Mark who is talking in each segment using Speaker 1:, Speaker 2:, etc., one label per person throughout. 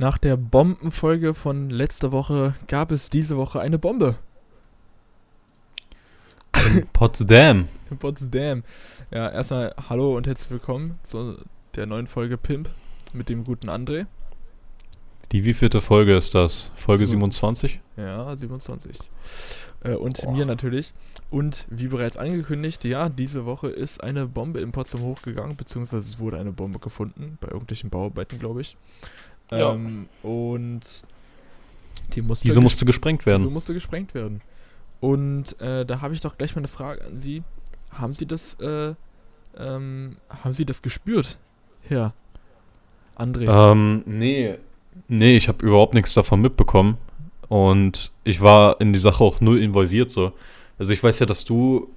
Speaker 1: Nach der Bombenfolge von letzter Woche gab es diese Woche eine Bombe.
Speaker 2: In Potsdam.
Speaker 1: In Potsdam. Ja, erstmal hallo und herzlich willkommen zu der neuen Folge Pimp mit dem guten André.
Speaker 2: Die wievielte Folge ist das? Folge 27?
Speaker 1: Ja, 27. Äh, und Boah. mir natürlich. Und wie bereits angekündigt, ja, diese Woche ist eine Bombe in Potsdam hochgegangen, beziehungsweise es wurde eine Bombe gefunden, bei irgendwelchen Bauarbeiten, glaube ich. Ja. Ähm, und
Speaker 2: die musste diese musste gesprengt werden. Diese
Speaker 1: musste gesprengt werden. Und äh, da habe ich doch gleich mal eine Frage an Sie. Haben Sie das, äh, ähm, haben Sie das gespürt, Herr André?
Speaker 2: Ähm, nee. Nee, ich habe überhaupt nichts davon mitbekommen. Und ich war in die Sache auch null involviert so. Also ich weiß ja, dass du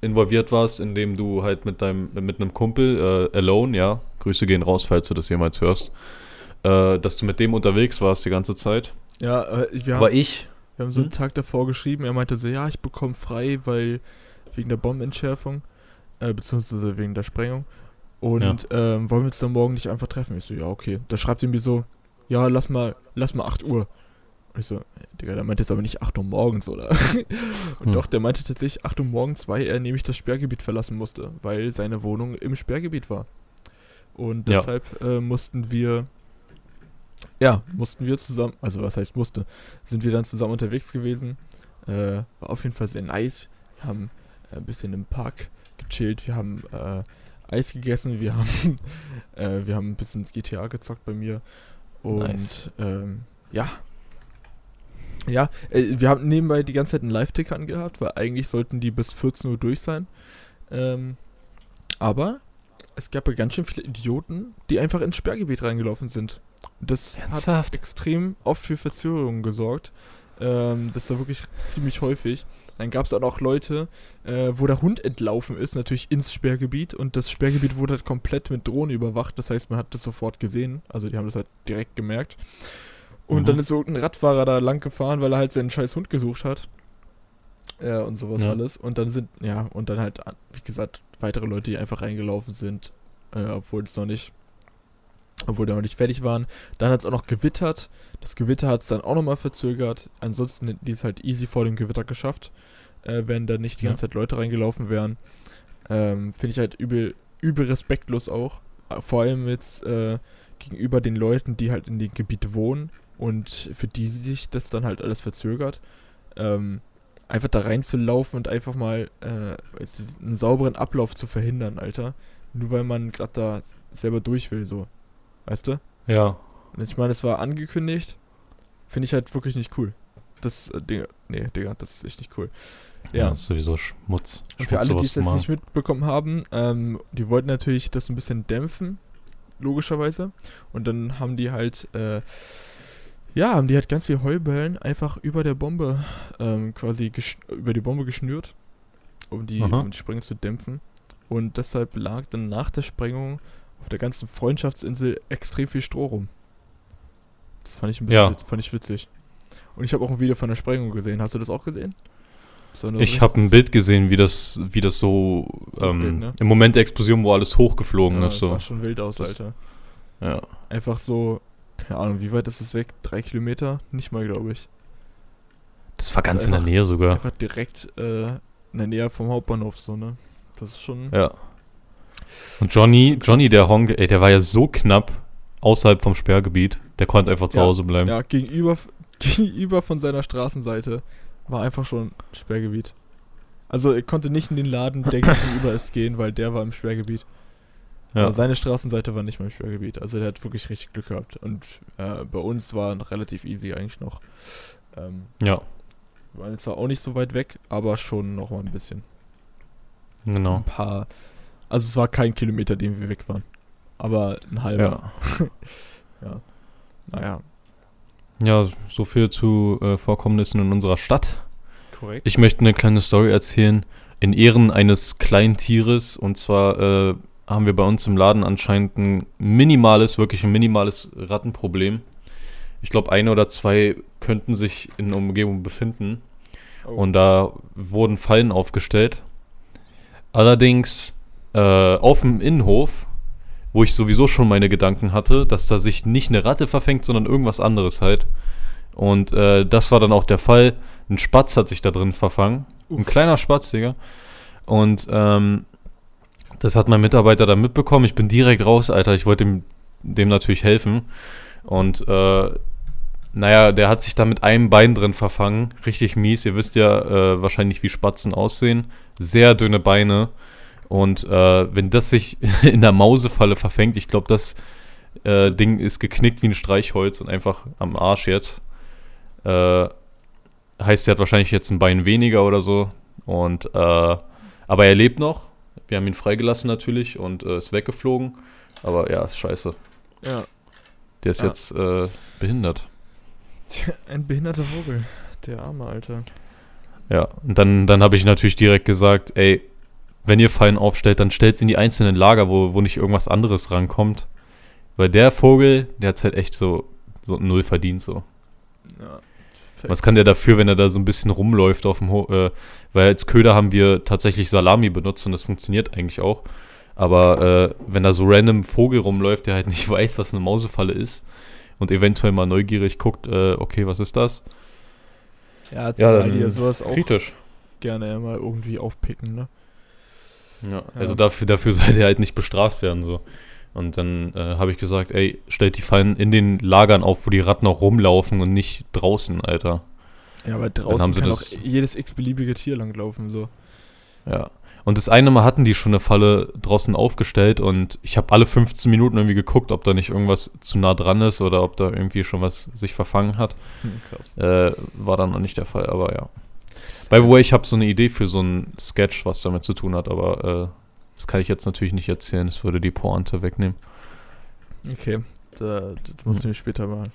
Speaker 2: involviert warst, indem du halt mit deinem, mit einem Kumpel, äh, Alone, ja, Grüße gehen raus, falls du das jemals hörst, äh, dass du mit dem unterwegs warst die ganze Zeit.
Speaker 1: Ja, äh, wir haben,
Speaker 2: Aber ich.
Speaker 1: Wir haben so einen hm? Tag davor geschrieben, er meinte so, ja, ich bekomme frei, weil wegen der Bombenentschärfung, äh, beziehungsweise wegen der Sprengung. Und ja. ähm, wollen wir uns dann morgen nicht einfach treffen? Ich so, ja, okay. Da schreibt er mir so, ja, lass mal, lass mal 8 Uhr. Und ich so, Digga, der meinte jetzt aber nicht 8 Uhr morgens, oder? und hm. doch, der meinte tatsächlich 8 Uhr morgens, weil er nämlich das Sperrgebiet verlassen musste, weil seine Wohnung im Sperrgebiet war. Und deshalb ja. äh, mussten wir ja, mussten wir zusammen, also was heißt musste, sind wir dann zusammen unterwegs gewesen. Äh, war auf jeden Fall sehr nice. Wir haben äh, ein bisschen im Park gechillt, wir haben äh, Eis gegessen, wir haben, äh, wir haben ein bisschen GTA gezockt bei mir. Und nice. ähm, ja. Ja, äh, wir haben nebenbei die ganze Zeit einen Live-Ticker angehabt, weil eigentlich sollten die bis 14 Uhr durch sein. Ähm, aber es gab ja ganz schön viele Idioten, die einfach ins Sperrgebiet reingelaufen sind. Das Ernsthaft? hat extrem oft für Verzögerungen gesorgt. Ähm, das war wirklich ziemlich häufig. Dann gab es auch noch Leute, äh, wo der Hund entlaufen ist, natürlich ins Sperrgebiet. Und das Sperrgebiet wurde halt komplett mit Drohnen überwacht. Das heißt, man hat das sofort gesehen. Also die haben das halt direkt gemerkt. Und mhm. dann ist so ein Radfahrer da lang gefahren, weil er halt seinen scheiß Hund gesucht hat. Ja, und sowas ja. alles. Und dann sind, ja, und dann halt, wie gesagt, weitere Leute, die einfach reingelaufen sind, äh, obwohl es noch nicht obwohl die noch nicht fertig waren. Dann hat es auch noch gewittert. Das Gewitter hat es dann auch nochmal verzögert. Ansonsten hätten die es halt easy vor dem Gewitter geschafft, äh, wenn da nicht die ganze Zeit Leute reingelaufen wären. Ähm, Finde ich halt übel, übel respektlos auch. Vor allem jetzt äh, gegenüber den Leuten, die halt in dem Gebiet wohnen und für die sich das dann halt alles verzögert. Ähm, einfach da reinzulaufen und einfach mal äh, einen sauberen Ablauf zu verhindern, Alter. Nur weil man gerade da selber durch will, so. Weißt du?
Speaker 2: Ja.
Speaker 1: Und ich meine, es war angekündigt. Finde ich halt wirklich nicht cool. Das, äh, Digga, nee, Digga, das ist echt nicht cool.
Speaker 2: Ja, ja ist sowieso Schmutz.
Speaker 1: Und für alle, die es jetzt nicht mitbekommen haben, ähm, die wollten natürlich das ein bisschen dämpfen, logischerweise. Und dann haben die halt, äh, ja, haben die halt ganz viel Heubellen einfach über der Bombe, ähm, quasi über die Bombe geschnürt, um die, um die Sprengung zu dämpfen. Und deshalb lag dann nach der Sprengung auf der ganzen Freundschaftsinsel extrem viel Stroh rum. Das fand ich ein bisschen
Speaker 2: ja.
Speaker 1: fand ich witzig. Und ich habe auch ein Video von der Sprengung gesehen. Hast du das auch gesehen?
Speaker 2: Ich habe ein Bild gesehen, wie das, wie das so ähm, Bild, ne? im Moment der Explosion, wo alles hochgeflogen
Speaker 1: ja,
Speaker 2: ist. So.
Speaker 1: Das sah schon wild aus, das, Alter.
Speaker 2: Ja.
Speaker 1: Einfach so, keine Ahnung, wie weit ist das weg? Drei Kilometer? Nicht mal, glaube ich.
Speaker 2: Das war ganz das in der Nähe sogar.
Speaker 1: Einfach direkt äh, in der Nähe vom Hauptbahnhof, so, ne? Das ist schon.
Speaker 2: Ja. Und Johnny, Johnny, der Honk, ey, der war ja so knapp außerhalb vom Sperrgebiet. Der konnte einfach zu
Speaker 1: ja,
Speaker 2: Hause bleiben.
Speaker 1: Ja, gegenüber, gegenüber von seiner Straßenseite war einfach schon Sperrgebiet. Also er konnte nicht in den Laden, der gegenüber ist, gehen, weil der war im Sperrgebiet. Ja. Aber seine Straßenseite war nicht mehr im Sperrgebiet. Also der hat wirklich richtig Glück gehabt. Und äh, bei uns war noch relativ easy eigentlich noch. Ähm,
Speaker 2: ja.
Speaker 1: Wir waren jetzt zwar auch nicht so weit weg, aber schon noch mal ein bisschen.
Speaker 2: Genau.
Speaker 1: Ein paar also es war kein Kilometer, den wir weg waren. Aber ein halber. Ja. ja. Naja.
Speaker 2: Ja, so viel zu äh, Vorkommnissen in unserer Stadt.
Speaker 1: Korrekt.
Speaker 2: Ich möchte eine kleine Story erzählen. In Ehren eines kleinen Tieres. Und zwar äh, haben wir bei uns im Laden anscheinend ein minimales, wirklich ein minimales Rattenproblem. Ich glaube, eine oder zwei könnten sich in der Umgebung befinden. Oh. Und da wurden Fallen aufgestellt. Allerdings äh, auf dem Innenhof wo ich sowieso schon meine Gedanken hatte, dass da sich nicht eine Ratte verfängt, sondern irgendwas anderes halt. Und äh, das war dann auch der Fall. Ein Spatz hat sich da drin verfangen. Uff. Ein kleiner Spatz, Digga. Und ähm, das hat mein Mitarbeiter dann mitbekommen. Ich bin direkt raus, Alter. Ich wollte dem, dem natürlich helfen. Und äh, naja, der hat sich da mit einem Bein drin verfangen. Richtig mies. Ihr wisst ja äh, wahrscheinlich, wie Spatzen aussehen. Sehr dünne Beine. Und äh, wenn das sich in der Mausefalle verfängt, ich glaube, das äh, Ding ist geknickt wie ein Streichholz und einfach am Arsch jetzt. Äh, heißt, er hat wahrscheinlich jetzt ein Bein weniger oder so. Und äh, aber er lebt noch. Wir haben ihn freigelassen natürlich und äh, ist weggeflogen. Aber ja, ist scheiße.
Speaker 1: Ja.
Speaker 2: Der ist ja. jetzt äh, behindert.
Speaker 1: Ein behinderter Vogel. Der arme Alter.
Speaker 2: Ja, und dann, dann habe ich natürlich direkt gesagt, ey, wenn ihr Fallen aufstellt, dann stellt sie in die einzelnen Lager, wo, wo nicht irgendwas anderes rankommt. Weil der Vogel, der hat halt echt so, so null verdient, so. Ja. Was kann der dafür, wenn er da so ein bisschen rumläuft auf dem Ho äh, Weil als Köder haben wir tatsächlich Salami benutzt und das funktioniert eigentlich auch. Aber äh, wenn da so random Vogel rumläuft, der halt nicht weiß, was eine Mausefalle ist und eventuell mal neugierig guckt, äh, okay, was ist das?
Speaker 1: Ja, zumal ja, die ja sowas
Speaker 2: auch kritisch.
Speaker 1: gerne mal irgendwie aufpicken, ne?
Speaker 2: Ja, also dafür, dafür sollte er halt nicht bestraft werden, so. Und dann äh, habe ich gesagt, ey, stellt die Fallen in den Lagern auf, wo die Ratten auch rumlaufen und nicht draußen, Alter.
Speaker 1: Ja, aber draußen kann auch jedes x-beliebige Tier langlaufen, so.
Speaker 2: Ja. Und das eine Mal hatten die schon eine Falle draußen aufgestellt und ich habe alle 15 Minuten irgendwie geguckt, ob da nicht irgendwas zu nah dran ist oder ob da irgendwie schon was sich verfangen hat. Hm, krass. Äh, war dann noch nicht der Fall, aber ja. By the way, ich habe so eine Idee für so ein Sketch, was damit zu tun hat, aber äh, das kann ich jetzt natürlich nicht erzählen. Das würde die Pointe wegnehmen.
Speaker 1: Okay, da, das musst du mir später machen.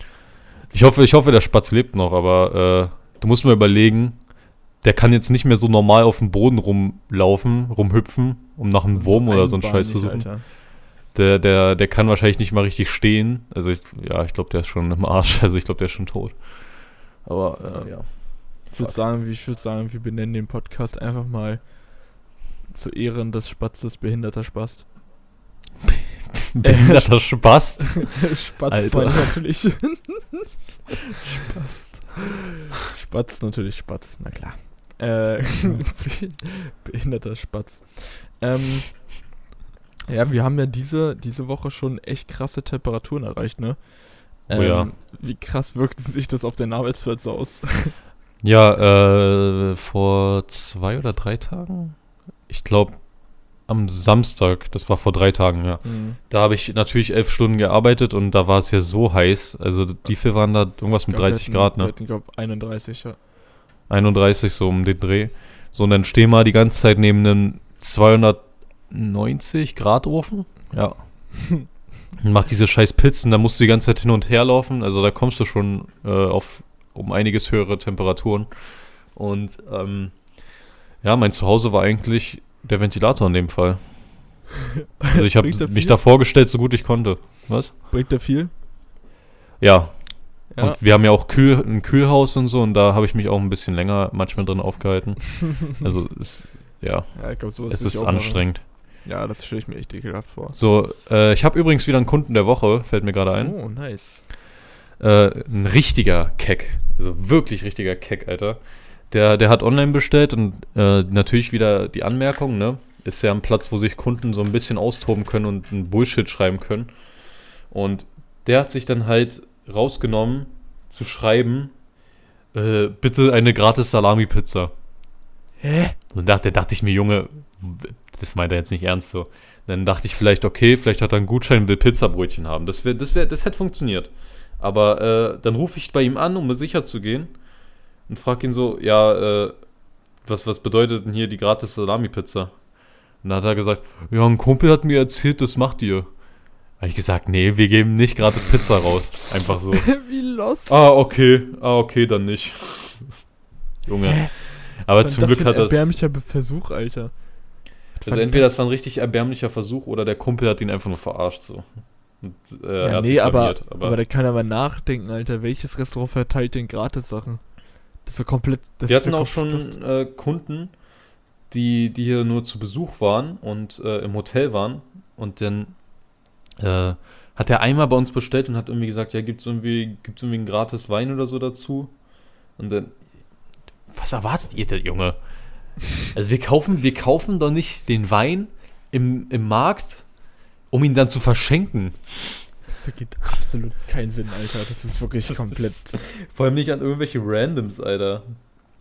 Speaker 2: Ich hoffe, ich hoffe, der Spatz lebt noch, aber äh, du musst mir überlegen, der kann jetzt nicht mehr so normal auf dem Boden rumlaufen, rumhüpfen, um nach einem Wurm oder so einen Scheiß zu suchen. Alter. Der, der, der kann wahrscheinlich nicht mal richtig stehen. Also ich, ja, ich glaube, der ist schon im Arsch. Also ich glaube, der ist schon tot. Aber äh, ja.
Speaker 1: Ich würde sagen, ich würde sagen, wir benennen den Podcast einfach mal zu Ehren des Spatzes behinderter Spast.
Speaker 2: behinderter Spast?
Speaker 1: Spatz Alter. natürlich. Spast. Spatz natürlich Spatz, na klar. Äh, behinderter Spatz. Ähm, ja, wir haben ja diese, diese Woche schon echt krasse Temperaturen erreicht, ne?
Speaker 2: Ähm, oh ja.
Speaker 1: Ähm, wie krass wirkt sich das auf den Arbeitsplatz aus?
Speaker 2: Ja, äh, vor zwei oder drei Tagen? Ich glaube, am Samstag, das war vor drei Tagen, ja. Mhm. Da habe ich natürlich elf Stunden gearbeitet und da war es ja so heiß. Also die vier waren da irgendwas mit glaub, 30
Speaker 1: hatten,
Speaker 2: Grad, ne?
Speaker 1: Ich glaube 31, ja.
Speaker 2: 31, so um den Dreh. So, und dann stehen wir die ganze Zeit neben einem 290 Grad Ofen. Ja. und macht diese scheiß Pizzen, da musst du die ganze Zeit hin und her laufen. Also da kommst du schon äh, auf um einiges höhere Temperaturen. Und ähm, ja, mein Zuhause war eigentlich der Ventilator in dem Fall. Also ich habe mich da vorgestellt, so gut ich konnte. Was?
Speaker 1: Bringt er viel?
Speaker 2: Ja. ja. Und wir haben ja auch Kühl, ein Kühlhaus und so und da habe ich mich auch ein bisschen länger manchmal drin aufgehalten. also es, ja, ja ich glaub, es ist anstrengend.
Speaker 1: Ja, das stelle ich mir echt ekelhaft vor.
Speaker 2: So, äh, ich habe übrigens wieder einen Kunden der Woche, fällt mir gerade ein.
Speaker 1: Oh, nice.
Speaker 2: Äh, ein richtiger Keck. Also wirklich richtiger Keck, Alter. Der, der hat online bestellt und äh, natürlich wieder die Anmerkung, ne? Ist ja ein Platz, wo sich Kunden so ein bisschen austoben können und ein Bullshit schreiben können. Und der hat sich dann halt rausgenommen zu schreiben, äh, bitte eine gratis Salami-Pizza.
Speaker 1: Hä?
Speaker 2: Und da, da dachte ich mir, Junge, das meint er jetzt nicht ernst so. Dann dachte ich vielleicht, okay, vielleicht hat er einen Gutschein, und will Pizzabrötchen haben. Das, wär, das, wär, das hätte funktioniert. Aber äh, dann rufe ich bei ihm an, um mir sicher zu gehen und frage ihn so, ja, äh, was, was bedeutet denn hier die gratis Salami-Pizza? Und dann hat er gesagt, ja, ein Kumpel hat mir erzählt, das macht ihr. Habe ich gesagt, nee, wir geben nicht gratis Pizza raus. Einfach so.
Speaker 1: Wie lost.
Speaker 2: Ah, okay. Ah, okay, dann nicht. Junge. Hä? Aber zum Glück hat das.
Speaker 1: erbärmlicher Versuch, Alter.
Speaker 2: Also entweder das war ein richtig erbärmlicher Versuch oder der Kumpel hat ihn einfach nur verarscht so.
Speaker 1: Und, äh, ja, nee, aber, aber, aber da kann er mal nachdenken, Alter. Welches Restaurant verteilt denn Gratis-Sachen? Das ist so komplett. Das
Speaker 2: Wir hatten auch schon äh, Kunden, die, die hier nur zu Besuch waren und äh, im Hotel waren und dann äh, hat er einmal bei uns bestellt und hat irgendwie gesagt, ja, gibt es irgendwie, gibt's irgendwie einen gratis Wein oder so dazu? Und dann, was erwartet ihr denn, Junge? Also wir kaufen, wir kaufen doch nicht den Wein im, im Markt, um ihn dann zu verschenken.
Speaker 1: Das ergibt absolut keinen Sinn, Alter. Das ist wirklich das komplett. Ist,
Speaker 2: vor allem nicht an irgendwelche Randoms, Alter.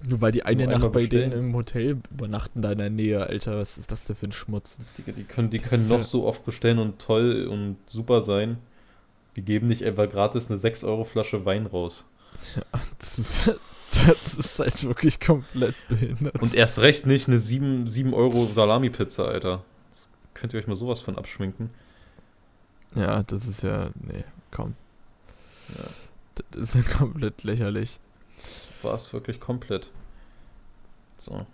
Speaker 1: Nur weil die eine Nacht bei denen im Hotel übernachten da in der Nähe, Alter. Was ist das denn für ein Schmutz?
Speaker 2: Die, die können, die können noch ja so oft bestellen und toll und super sein. Wir geben nicht etwa gratis eine 6 Euro Flasche Wein raus.
Speaker 1: Ja, das ist, das ist halt wirklich komplett behindert.
Speaker 2: Und erst recht nicht eine 7, 7 Euro Salami-Pizza, Alter. Das könnt ihr euch mal sowas von abschminken.
Speaker 1: Ja, das ist ja. Nee, komm. Ja. Das ist ja komplett lächerlich.
Speaker 2: War es wirklich komplett. So.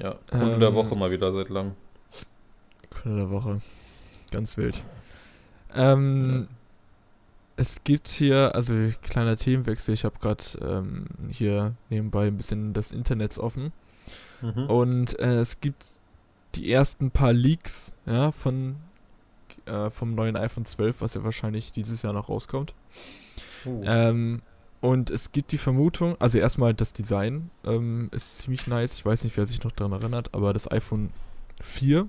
Speaker 2: Ja, Kunde ähm, der Woche mal wieder seit langem.
Speaker 1: Kunde der Woche. Ganz wild. Ähm, ja. Es gibt hier, also kleiner Themenwechsel, ich habe gerade ähm, hier nebenbei ein bisschen das Internet offen. Mhm. Und äh, es gibt die ersten paar Leaks ja, von äh, vom neuen iPhone 12, was ja wahrscheinlich dieses Jahr noch rauskommt. Uh. Ähm, und es gibt die Vermutung, also erstmal das Design ähm, ist ziemlich nice. Ich weiß nicht, wer sich noch daran erinnert, aber das iPhone 4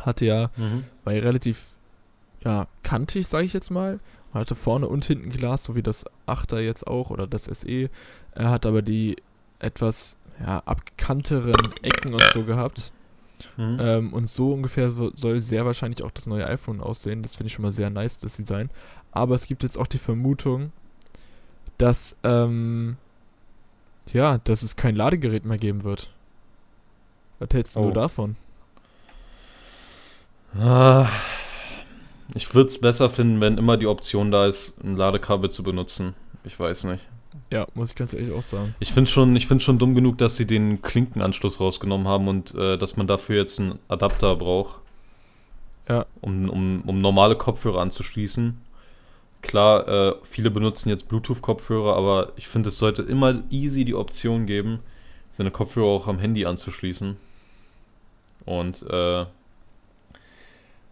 Speaker 1: hatte ja, mhm. war ja relativ ja, kantig, sage ich jetzt mal. Man hatte vorne und hinten Glas, so wie das 8er jetzt auch oder das SE. Er hat aber die etwas ja, abgekanteren Ecken und so gehabt. Mhm. Ähm, und so ungefähr soll sehr wahrscheinlich auch das neue iPhone aussehen. Das finde ich schon mal sehr nice, das Design. Aber es gibt jetzt auch die Vermutung, dass, ähm, ja, dass es kein Ladegerät mehr geben wird. Was hältst oh. du davon?
Speaker 2: Ah, ich würde es besser finden, wenn immer die Option da ist, ein Ladekabel zu benutzen. Ich weiß nicht.
Speaker 1: Ja, muss ich ganz ehrlich auch sagen.
Speaker 2: Ich finde schon, ich schon dumm genug, dass sie den Klinkenanschluss rausgenommen haben und äh, dass man dafür jetzt einen Adapter braucht. Ja. Um, um, um normale Kopfhörer anzuschließen. Klar, äh, viele benutzen jetzt Bluetooth-Kopfhörer, aber ich finde, es sollte immer easy die Option geben, seine Kopfhörer auch am Handy anzuschließen. Und äh,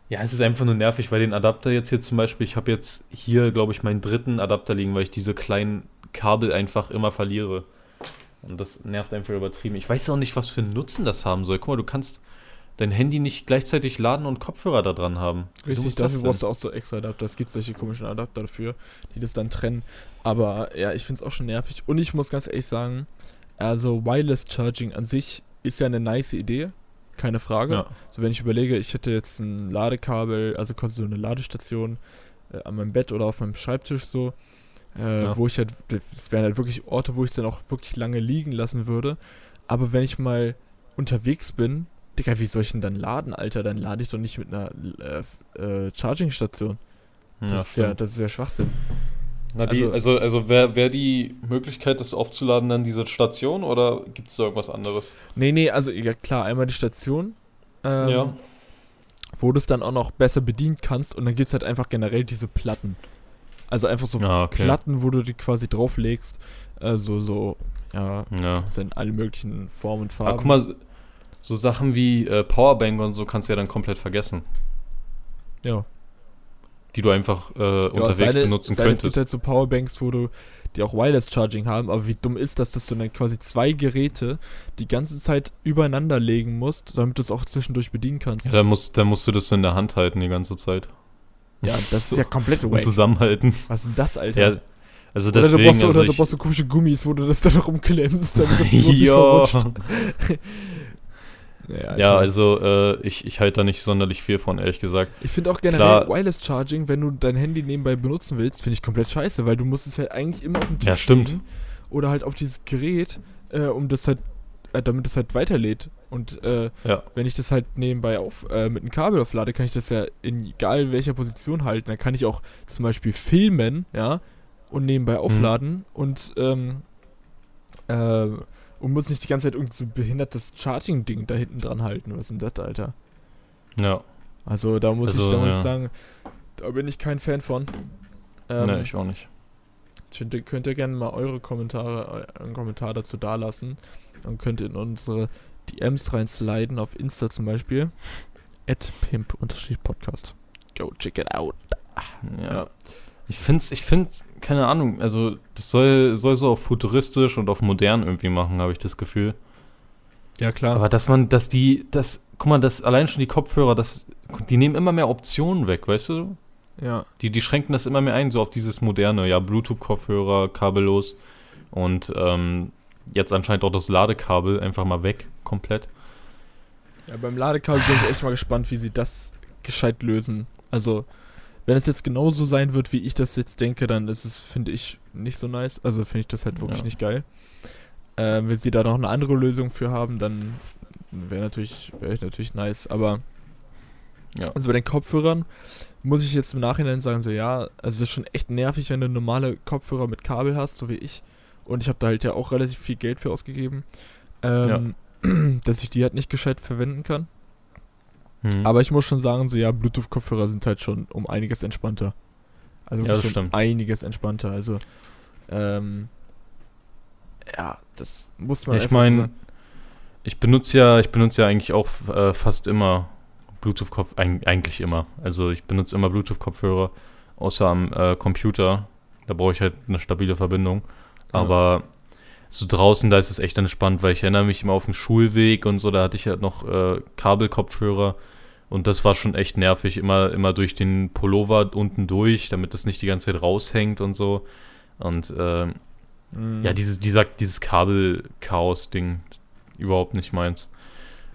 Speaker 2: ja, es ist einfach nur nervig, weil den Adapter jetzt hier zum Beispiel, ich habe jetzt hier, glaube ich, meinen dritten Adapter liegen, weil ich diese kleinen Kabel einfach immer verliere. Und das nervt einfach übertrieben. Ich weiß auch nicht, was für einen Nutzen das haben soll. Guck mal, du kannst dein Handy nicht gleichzeitig laden und Kopfhörer da dran haben.
Speaker 1: Richtig, dafür brauchst du auch so extra Adapter. Es gibt solche komischen Adapter dafür, die das dann trennen. Aber ja, ich finde es auch schon nervig. Und ich muss ganz ehrlich sagen, also Wireless Charging an sich ist ja eine nice Idee. Keine Frage. Ja. So, wenn ich überlege, ich hätte jetzt ein Ladekabel, also quasi so eine Ladestation äh, an meinem Bett oder auf meinem Schreibtisch so äh, ja. wo ich halt, das wären halt wirklich Orte, wo ich es dann auch wirklich lange liegen lassen würde. Aber wenn ich mal unterwegs bin, Digga, wie soll ich denn dann laden, Alter? Dann lade ich doch nicht mit einer äh, äh, Charging-Station. Das, ja, ist ja, das ist ja Schwachsinn.
Speaker 2: Na, die, also, also, also wäre wär die Möglichkeit, das aufzuladen, dann diese Station oder gibt es da irgendwas anderes?
Speaker 1: Nee, nee, also ja klar, einmal die Station. Ähm, ja. Wo du es dann auch noch besser bedienen kannst und dann gibt es halt einfach generell diese Platten. Also einfach so ah, okay. Platten, wo du die quasi drauflegst. Also so, ja, ja. sind alle möglichen Formen und Farben. Aber
Speaker 2: guck mal, so Sachen wie äh, Powerbank und so kannst du ja dann komplett vergessen.
Speaker 1: Ja.
Speaker 2: Die du einfach äh, ja, unterwegs seine, benutzen seine, könntest. Es
Speaker 1: gibt halt so Powerbanks, wo du die auch Wireless Charging haben, aber wie dumm ist das, dass du dann quasi zwei Geräte die ganze Zeit übereinander legen musst, damit du es auch zwischendurch bedienen kannst.
Speaker 2: Ja, dann musst, dann musst du das in der Hand halten die ganze Zeit.
Speaker 1: Ja, das ist ja komplett
Speaker 2: wack. Zusammenhalten.
Speaker 1: Was ist denn das, Alter?
Speaker 2: Ja, also deswegen, oder du brauchst,
Speaker 1: also oder du brauchst so komische Gummis, wo du das dann rumklemmst, damit das nicht verrutscht.
Speaker 2: ja, ja, also äh, ich, ich halte da nicht sonderlich viel von, ehrlich gesagt.
Speaker 1: Ich finde auch generell Klar, Wireless Charging, wenn du dein Handy nebenbei benutzen willst, finde ich komplett scheiße, weil du musst es halt eigentlich immer auf dem
Speaker 2: Tisch Ja, stimmt.
Speaker 1: Oder halt auf dieses Gerät, äh, um das halt äh, damit es halt weiterlädt. Und äh, ja. wenn ich das halt nebenbei auf, äh, mit einem Kabel auflade, kann ich das ja in egal welcher Position halten. Dann kann ich auch zum Beispiel filmen, ja, und nebenbei mhm. aufladen mhm. und ähm, äh, und muss nicht die ganze Zeit irgendwie so behindertes Charging-Ding da hinten dran halten. Was ist denn das, Alter?
Speaker 2: Ja.
Speaker 1: Also da muss also, ich, da muss ja. ich sagen, da bin ich kein Fan von.
Speaker 2: Ähm, ne, ich auch nicht.
Speaker 1: Könnt, könnt ihr gerne mal eure Kommentare, einen Kommentar dazu dalassen. Dann könnt ihr in unsere DMs reinsliden, auf Insta zum Beispiel. At pimp-podcast. Go check it out.
Speaker 2: Ja. Ich find's, ich find's, keine Ahnung, also das soll, soll so auf futuristisch und auf modern irgendwie machen, habe ich das Gefühl.
Speaker 1: Ja, klar.
Speaker 2: Aber dass man, dass die, das, guck mal, das allein schon die Kopfhörer, das, die nehmen immer mehr Optionen weg, weißt du?
Speaker 1: Ja.
Speaker 2: Die, die schränken das immer mehr ein, so auf dieses moderne, ja, Bluetooth-Kopfhörer, kabellos und ähm, jetzt anscheinend auch das Ladekabel einfach mal weg, komplett.
Speaker 1: Ja, beim Ladekabel bin ich echt mal gespannt, wie sie das gescheit lösen. Also, wenn es jetzt genauso sein wird, wie ich das jetzt denke, dann ist es, finde ich, nicht so nice. Also finde ich das halt wirklich ja. nicht geil. Äh, wenn sie da noch eine andere Lösung für haben, dann wäre natürlich, wäre natürlich nice. Aber ja. also bei den Kopfhörern muss ich jetzt im Nachhinein sagen, so ja, also es ist schon echt nervig, wenn du normale Kopfhörer mit Kabel hast, so wie ich. Und ich habe da halt ja auch relativ viel Geld für ausgegeben. Ähm, ja. dass ich die halt nicht gescheit verwenden kann. Hm. Aber ich muss schon sagen, so ja, Bluetooth-Kopfhörer sind halt schon um einiges entspannter. Also
Speaker 2: ja,
Speaker 1: schon
Speaker 2: stimmt.
Speaker 1: einiges entspannter. Also, ähm, ja, das muss man
Speaker 2: ja, Ich meine, ich benutze ja, ich benutze ja eigentlich auch äh, fast immer Bluetooth-Kopf, eigentlich immer. Also ich benutze immer Bluetooth-Kopfhörer, außer am äh, Computer. Da brauche ich halt eine stabile Verbindung. Aber so draußen, da ist es echt entspannt, weil ich erinnere mich immer auf dem Schulweg und so, da hatte ich halt noch äh, Kabelkopfhörer und das war schon echt nervig, immer, immer durch den Pullover unten durch, damit das nicht die ganze Zeit raushängt und so. Und äh, mhm. ja, dieses, dieser, dieses Kabel-Chaos-Ding, überhaupt nicht meins.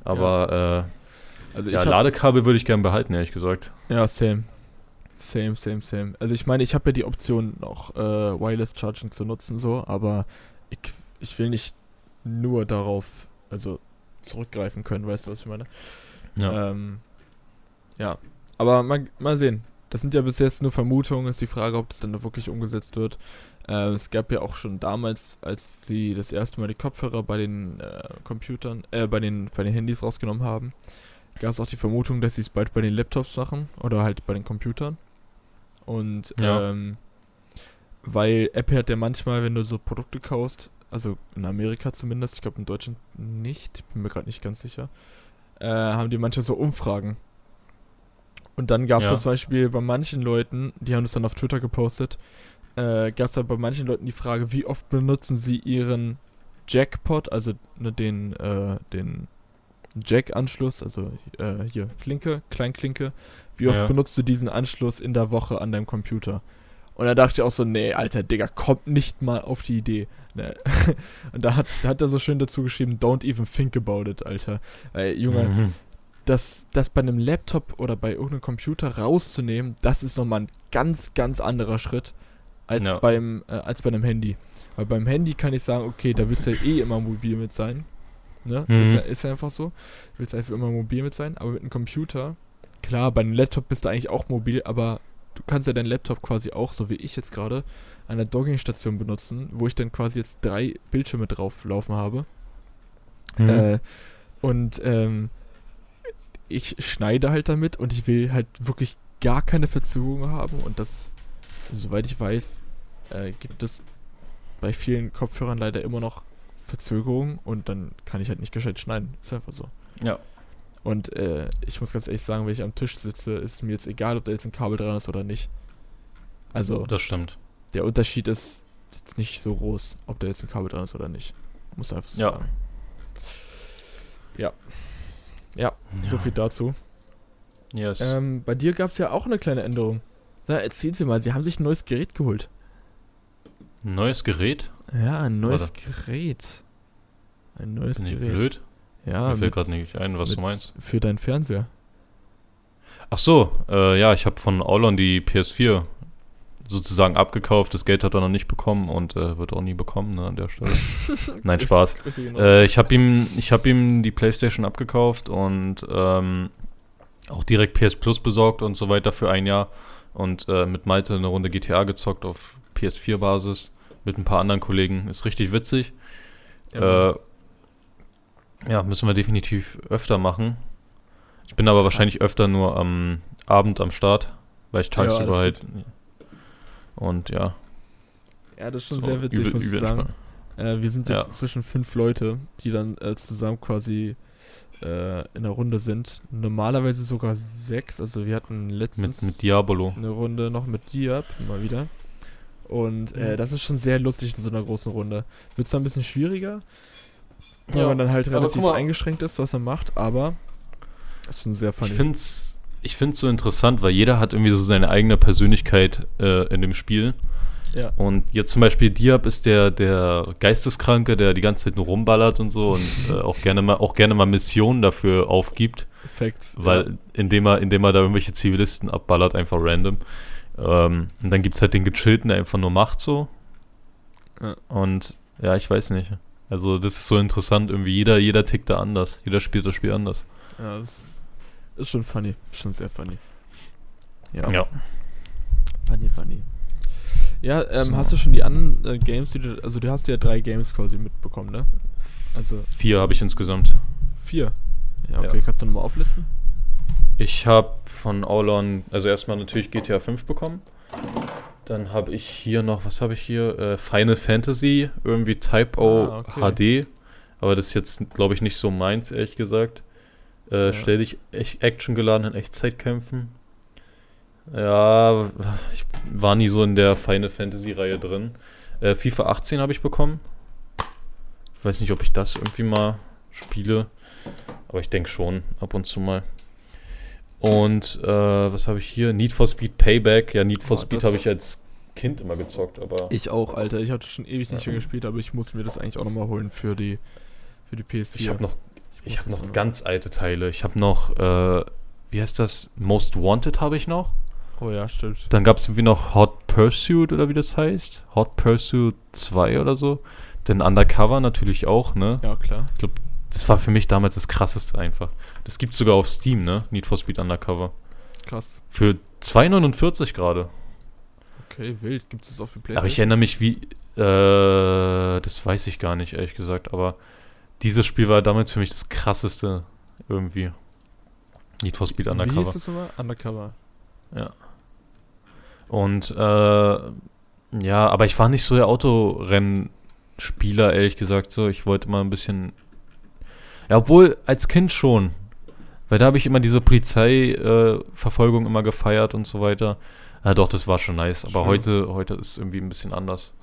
Speaker 2: Aber ja. äh, also ja, Ladekabel würde ich gerne behalten, ehrlich gesagt.
Speaker 1: Ja, same. Same, same, same. Also ich meine, ich habe ja die Option, noch äh, Wireless Charging zu nutzen, so, aber ich, ich will nicht nur darauf, also zurückgreifen können, weißt du, was ich meine? Ja. Ähm, ja, aber mal, mal sehen. Das sind ja bis jetzt nur Vermutungen, ist die Frage, ob das dann wirklich umgesetzt wird. Äh, es gab ja auch schon damals, als sie das erste Mal die Kopfhörer bei den äh, Computern, äh, bei den, bei den Handys rausgenommen haben, gab es auch die Vermutung, dass sie es bald bei den Laptops machen oder halt bei den Computern. Und ja. ähm, weil Apple hat ja manchmal, wenn du so Produkte kaufst, also in Amerika zumindest, ich glaube in Deutschland nicht, bin mir gerade nicht ganz sicher, äh, haben die manchmal so Umfragen und dann gab es ja. zum Beispiel bei manchen Leuten, die haben das dann auf Twitter gepostet, äh, gab es da bei manchen Leuten die Frage, wie oft benutzen sie ihren Jackpot, also ne, den, äh, den Jack-Anschluss, also äh, hier Klinke, Kleinklinke, wie oft ja. benutzt du diesen Anschluss in der Woche an deinem Computer? Und da dachte ich auch so, nee, alter Digga, kommt nicht mal auf die Idee. Ne? Und da hat, da hat er so schön dazu geschrieben, don't even think about it, alter. Weil, Junge, mhm das, das bei einem Laptop oder bei irgendeinem Computer rauszunehmen, das ist nochmal ein ganz, ganz anderer Schritt als, ja. beim, äh, als bei einem Handy. Weil beim Handy kann ich sagen, okay, da willst du ja eh immer mobil mit sein. Ne? Mhm. Ist, ja, ist ja einfach so. Du willst einfach immer mobil mit sein. Aber mit einem Computer, klar, bei einem Laptop bist du eigentlich auch mobil, aber du kannst ja deinen Laptop quasi auch, so wie ich jetzt gerade, an der Dockingstation benutzen, wo ich dann quasi jetzt drei Bildschirme drauf laufen habe. Mhm. Äh, und ähm, ich schneide halt damit und ich will halt wirklich gar keine Verzögerung haben und das, soweit ich weiß, äh, gibt es bei vielen Kopfhörern leider immer noch Verzögerungen und dann kann ich halt nicht gescheit schneiden. Ist einfach so.
Speaker 2: Ja.
Speaker 1: Und äh, ich muss ganz ehrlich sagen, wenn ich am Tisch sitze, ist mir jetzt egal, ob da jetzt ein Kabel dran ist oder nicht. Also.
Speaker 2: Das stimmt.
Speaker 1: Der Unterschied ist jetzt nicht so groß, ob da jetzt ein Kabel dran ist oder nicht. Muss einfach so
Speaker 2: ja.
Speaker 1: sagen. Ja. Ja, ja. so viel dazu.
Speaker 2: Yes.
Speaker 1: Ähm, bei dir gab es ja auch eine kleine Änderung. Na, erzählen Sie mal, Sie haben sich ein neues Gerät geholt.
Speaker 2: Ein neues Gerät?
Speaker 1: Ja, ein neues Warte. Gerät. Ein neues
Speaker 2: Bin
Speaker 1: Gerät.
Speaker 2: Ich blöd?
Speaker 1: Ja.
Speaker 2: Mir fällt gerade nicht ein, was du meinst.
Speaker 1: Für deinen Fernseher.
Speaker 2: Ach so, äh, ja, ich habe von Aulon die PS4 sozusagen abgekauft. Das Geld hat er noch nicht bekommen und äh, wird auch nie bekommen ne, an der Stelle. Nein, Spaß. Äh, ich habe ihm, hab ihm die PlayStation abgekauft und ähm, auch direkt PS Plus besorgt und so weiter für ein Jahr. Und äh, mit Malte eine Runde GTA gezockt auf PS4-Basis mit ein paar anderen Kollegen. Ist richtig witzig. Ja, äh, ja, müssen wir definitiv öfter machen. Ich bin aber wahrscheinlich öfter nur am Abend am Start, weil ich tagsüber ja, halt. Und ja.
Speaker 1: Ja, das ist schon so, sehr witzig, übel, muss ich sagen. Äh, wir sind jetzt ja. zwischen fünf Leute, die dann äh, zusammen quasi äh, in der Runde sind. Normalerweise sogar sechs. Also wir hatten letztens
Speaker 2: Mit, mit Diabolo.
Speaker 1: eine Runde noch mit Diab mal wieder. Und äh,
Speaker 2: Mhm.
Speaker 1: das ist schon sehr lustig in so einer großen Runde. Wird zwar ein bisschen schwieriger, weil
Speaker 2: Ja,
Speaker 1: man dann halt relativ
Speaker 2: mal-
Speaker 1: eingeschränkt ist, was er macht, aber ist schon sehr funny.
Speaker 2: Ich finde es ich find's so interessant, weil jeder hat irgendwie so seine eigene Persönlichkeit äh, in dem Spiel.
Speaker 1: Ja.
Speaker 2: Und jetzt zum Beispiel Diab ist der, der Geisteskranke, der die ganze Zeit nur rumballert und so und äh, auch, gerne mal, auch gerne mal Missionen dafür aufgibt,
Speaker 1: Facts.
Speaker 2: weil indem er, indem er da irgendwelche Zivilisten abballert, einfach random. Ähm, und dann gibt es halt den Gechillten, der einfach nur macht so.
Speaker 1: Ja.
Speaker 2: Und ja, ich weiß nicht. Also das ist so interessant, irgendwie jeder, jeder tickt da anders. Jeder spielt das Spiel anders.
Speaker 1: Ja, das ist schon funny. Ist schon sehr funny. Ja.
Speaker 2: Ja.
Speaker 1: Funny, funny. Ja, ähm,
Speaker 2: So.
Speaker 1: hast du schon die anderen äh, Games, die du, also du hast ja drei Games quasi mitbekommen, ne? Also
Speaker 2: Vier habe ich insgesamt.
Speaker 1: vier. Ja, okay,
Speaker 2: Ja.
Speaker 1: kannst du nochmal auflisten?
Speaker 2: Ich habe von Aulon, also erstmal natürlich GTA 5 bekommen. Dann habe ich hier noch, was habe ich hier? Äh, Final Fantasy, irgendwie Type O
Speaker 1: Ah, okay.
Speaker 2: HD. Aber das ist jetzt, glaube ich, nicht so meins, ehrlich gesagt. Äh,
Speaker 1: Ja.
Speaker 2: Stell dich echt Action geladen in Echtzeitkämpfen. Ja, ich war nie so in der Final Fantasy-Reihe drin. Äh, FIFA 18 habe ich bekommen. Ich weiß nicht, ob ich das irgendwie mal spiele. Aber ich denke schon, ab und zu mal. Und äh, was habe ich hier? Need for Speed Payback. Ja, Need for
Speaker 1: Boah,
Speaker 2: Speed habe ich als Kind immer gezockt, aber.
Speaker 1: Ich auch, Alter. Ich hatte schon ewig nicht
Speaker 2: Ja.
Speaker 1: mehr gespielt, aber ich muss mir das eigentlich auch nochmal holen für die, für die PS4.
Speaker 2: Ich habe noch, ich habe
Speaker 1: das
Speaker 2: noch ganz alte Teile. Ich habe noch, äh, wie heißt das? Most Wanted habe ich noch.
Speaker 1: Oh ja, stimmt.
Speaker 2: Dann gab es irgendwie noch Hot Pursuit oder wie das heißt. Hot Pursuit 2 oder so. Dann Undercover natürlich auch, ne?
Speaker 1: Ja, klar.
Speaker 2: Das war für mich damals das krasseste einfach. Das gibt's sogar auf Steam, ne? Need for Speed Undercover.
Speaker 1: Krass.
Speaker 2: Für 2,49 gerade.
Speaker 1: Okay, wild. Gibt es das auch für
Speaker 2: Aber ich
Speaker 1: PlayStation?
Speaker 2: erinnere mich, wie. Äh, das weiß ich gar nicht, ehrlich gesagt. Aber dieses Spiel war damals für mich das krasseste irgendwie. Need for Speed
Speaker 1: Wie
Speaker 2: Undercover.
Speaker 1: hieß das immer? Undercover.
Speaker 2: Und äh, ja, aber ich war nicht so der Autorennspieler, ehrlich gesagt. So, ich wollte mal ein bisschen. Ja, obwohl als Kind schon. Weil da habe ich immer diese Polizeiverfolgung äh, immer gefeiert und so weiter. Ja, doch, das war schon nice. Aber
Speaker 1: Schön.
Speaker 2: heute, heute ist irgendwie ein bisschen anders.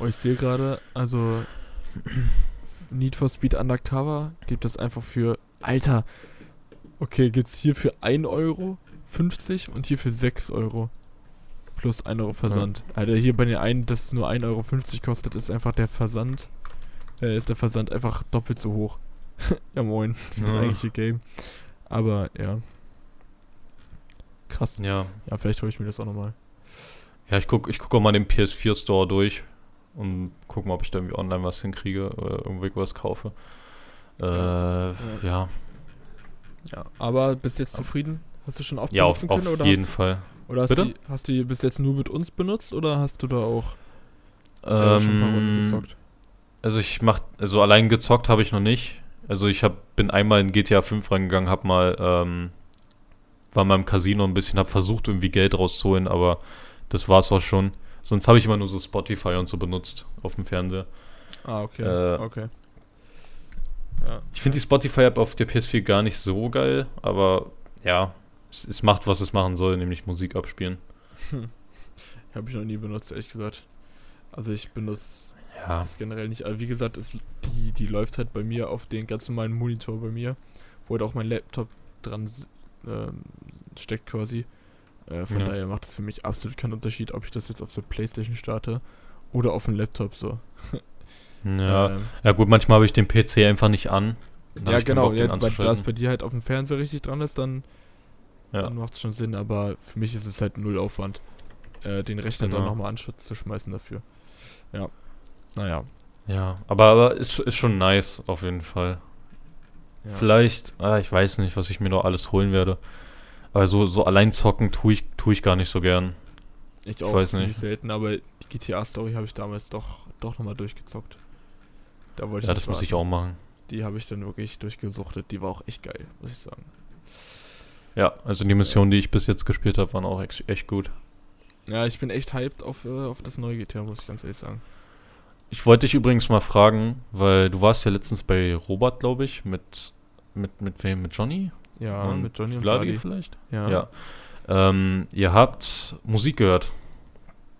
Speaker 1: Oh, ich sehe gerade, also Need for Speed Undercover gibt es einfach für. Alter! Okay, gibt's hier für 1 Euro 50 und hier für 6 Euro. Plus 1 Euro Versand. Alter, hier bei den einen, das es nur 1,50 Euro kostet, ist einfach der Versand. Äh, ist der Versand einfach doppelt so hoch. ja moin, das
Speaker 2: Ja.
Speaker 1: eigentliche Game. Aber ja. Krass.
Speaker 2: Ja.
Speaker 1: Ja, vielleicht hole ich mir das auch nochmal.
Speaker 2: Ja, ich gucke ich guck auch mal den PS4 Store durch und gucke mal, ob ich da irgendwie online was hinkriege oder irgendwie was kaufe. Äh,
Speaker 1: Ja.
Speaker 2: ja.
Speaker 1: Ja, aber bist jetzt zufrieden? Hast du schon oft
Speaker 2: Ja, auf,
Speaker 1: benutzen
Speaker 2: auf
Speaker 1: können oder
Speaker 2: jeden
Speaker 1: hast,
Speaker 2: Fall.
Speaker 1: Oder hast,
Speaker 2: Bitte?
Speaker 1: die, hast du die bis jetzt nur mit uns benutzt oder hast du da auch selber schon ein paar Runden
Speaker 2: Ähm,
Speaker 1: gezockt?
Speaker 2: Also ich mach, also allein gezockt habe ich noch nicht. Also ich hab, bin einmal in GTA 5 reingegangen, hab mal, ähm, war mal im Casino ein bisschen, hab versucht irgendwie Geld rauszuholen, aber das war's auch schon. Sonst habe ich immer nur so Spotify und so benutzt auf dem Fernseher.
Speaker 1: Ah, okay.
Speaker 2: äh,
Speaker 1: okay. Ja.
Speaker 2: Ich finde die Spotify-App auf der PS4 gar nicht so geil, aber ja, es, es macht, was es machen soll, nämlich Musik abspielen.
Speaker 1: Habe ich noch nie benutzt, ehrlich gesagt. Also ich benutze
Speaker 2: Ja,
Speaker 1: das generell nicht. Aber wie gesagt, es, die, die läuft halt bei mir auf den ganz normalen Monitor bei mir, wo halt auch mein Laptop dran ähm, steckt quasi. Äh, von
Speaker 2: Ja.
Speaker 1: daher macht es für mich absolut keinen Unterschied, ob ich das jetzt auf der Playstation starte oder auf dem Laptop so.
Speaker 2: ja.
Speaker 1: Ähm,
Speaker 2: ja gut, manchmal habe ich den PC einfach nicht an. Dann
Speaker 1: ja genau,
Speaker 2: Bock,
Speaker 1: ja, da es bei dir halt auf dem Fernseher richtig dran ist, dann,
Speaker 2: Ja.
Speaker 1: dann macht es schon Sinn, aber für mich ist es halt null Aufwand, äh, den Rechner dann
Speaker 2: Genau.
Speaker 1: nochmal anschutz zu schmeißen dafür. Ja. Naja.
Speaker 2: Ja, aber, aber ist, ist schon nice, auf jeden Fall.
Speaker 1: Ja.
Speaker 2: Vielleicht, ah, ich weiß nicht, was ich mir noch alles holen werde. Aber so, so allein zocken tue ich, tue ich gar nicht so gern.
Speaker 1: Ich auch
Speaker 2: weiß nicht.
Speaker 1: selten, aber die GTA-Story habe ich damals doch, doch nochmal durchgezockt. Da wollte ich
Speaker 2: Ja,
Speaker 1: nicht
Speaker 2: das muss ich auch machen.
Speaker 1: Die habe ich dann wirklich durchgesuchtet. Die war auch echt geil, muss ich sagen.
Speaker 2: Ja, also die Missionen, die ich bis jetzt gespielt habe, waren auch ex- echt gut.
Speaker 1: Ja, ich bin echt hyped auf, äh, auf das neue GTA, muss ich ganz ehrlich sagen.
Speaker 2: Ich wollte dich übrigens mal fragen, weil du warst ja letztens bei Robert, glaube ich, mit mit, mit wem? Mit Johnny?
Speaker 1: Ja,
Speaker 2: und
Speaker 1: mit Johnny und
Speaker 2: Vladi vielleicht?
Speaker 1: Ja.
Speaker 2: Ja. Ähm, ihr habt Musik gehört.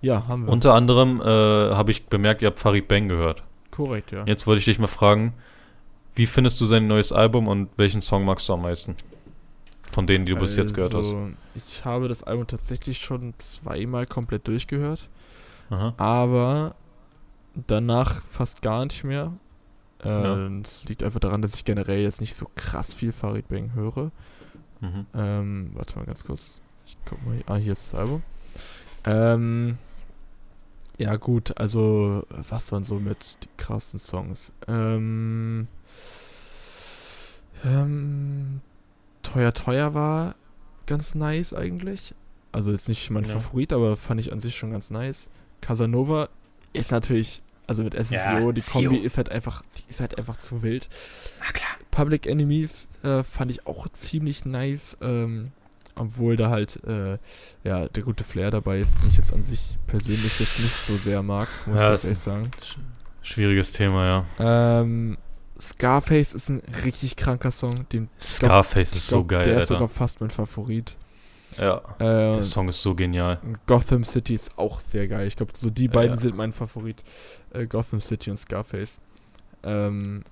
Speaker 1: ja, haben wir.
Speaker 2: Unter anderem äh, habe ich bemerkt, ihr habt Farid Bang gehört.
Speaker 1: Korrekt, ja.
Speaker 2: Jetzt wollte ich dich mal fragen, wie findest du sein neues Album und welchen Song magst du am meisten? Von denen, die du bis jetzt gehört hast.
Speaker 1: Also, Ich habe das Album tatsächlich schon zweimal komplett durchgehört,
Speaker 2: Aha.
Speaker 1: aber danach fast gar nicht mehr. Äh,
Speaker 2: Ja.
Speaker 1: Das liegt einfach daran, dass ich generell jetzt nicht so krass viel Farid Bang höre.
Speaker 2: Mhm.
Speaker 1: Ähm, warte mal ganz kurz. Ich guck mal. Ah, hier ist das Album. Ähm, ja, gut, also, was waren so mit die krassen Songs? Ähm, ähm, Teuer Teuer war ganz nice eigentlich. Also jetzt nicht mein
Speaker 2: Ja.
Speaker 1: Favorit, aber fand ich an sich schon ganz nice. Casanova ist natürlich, also mit SSO,
Speaker 2: Ja,
Speaker 1: die
Speaker 2: SEO.
Speaker 1: Kombi ist halt einfach, die ist halt einfach zu wild.
Speaker 2: Na klar.
Speaker 1: Public Enemies äh, fand ich auch ziemlich nice, ähm, obwohl da halt äh, ja der gute Flair dabei ist, den ich jetzt an sich persönlich jetzt nicht so sehr mag, muss
Speaker 2: Ja,
Speaker 1: ich
Speaker 2: ist
Speaker 1: ganz ehrlich sagen.
Speaker 2: Schwieriges Thema, ja.
Speaker 1: Ähm, Scarface ist ein richtig kranker Song, den
Speaker 2: Scarface
Speaker 1: ich
Speaker 2: ist so
Speaker 1: glaub,
Speaker 2: geil,
Speaker 1: der ist
Speaker 2: Alter.
Speaker 1: sogar fast mein Favorit.
Speaker 2: Ja,
Speaker 1: Äh,
Speaker 2: der Song ist so genial.
Speaker 1: Gotham City ist auch sehr geil. Ich glaube, so die beiden
Speaker 2: ja.
Speaker 1: sind mein Favorit. Äh, Gotham City und Scarface. Ähm,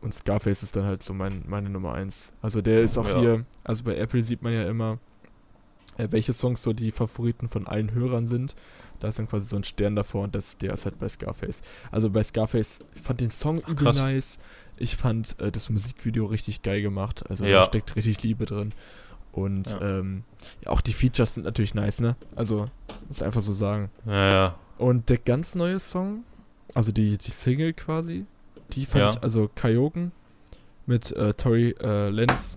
Speaker 1: und Scarface ist dann halt so mein, meine Nummer eins. Also der ist auch
Speaker 2: Ja.
Speaker 1: hier, also bei Apple sieht man ja immer, äh, welche Songs so die Favoriten von allen Hörern sind. Da ist dann quasi so ein Stern davor und das, der ist halt bei Scarface. Also bei Scarface, ich fand den Song
Speaker 2: Ach,
Speaker 1: übel nice. Ich fand äh, das Musikvideo richtig geil gemacht. Also
Speaker 2: Ja.
Speaker 1: da steckt richtig Liebe drin. Und
Speaker 2: Ja.
Speaker 1: ähm, ja, auch die Features sind natürlich nice, ne? Also, muss einfach so sagen.
Speaker 2: Ja, ja.
Speaker 1: Und der ganz neue Song, also die, die Single quasi, die fand
Speaker 2: Ja.
Speaker 1: ich, also Kajoken mit äh, Tori äh, Lenz,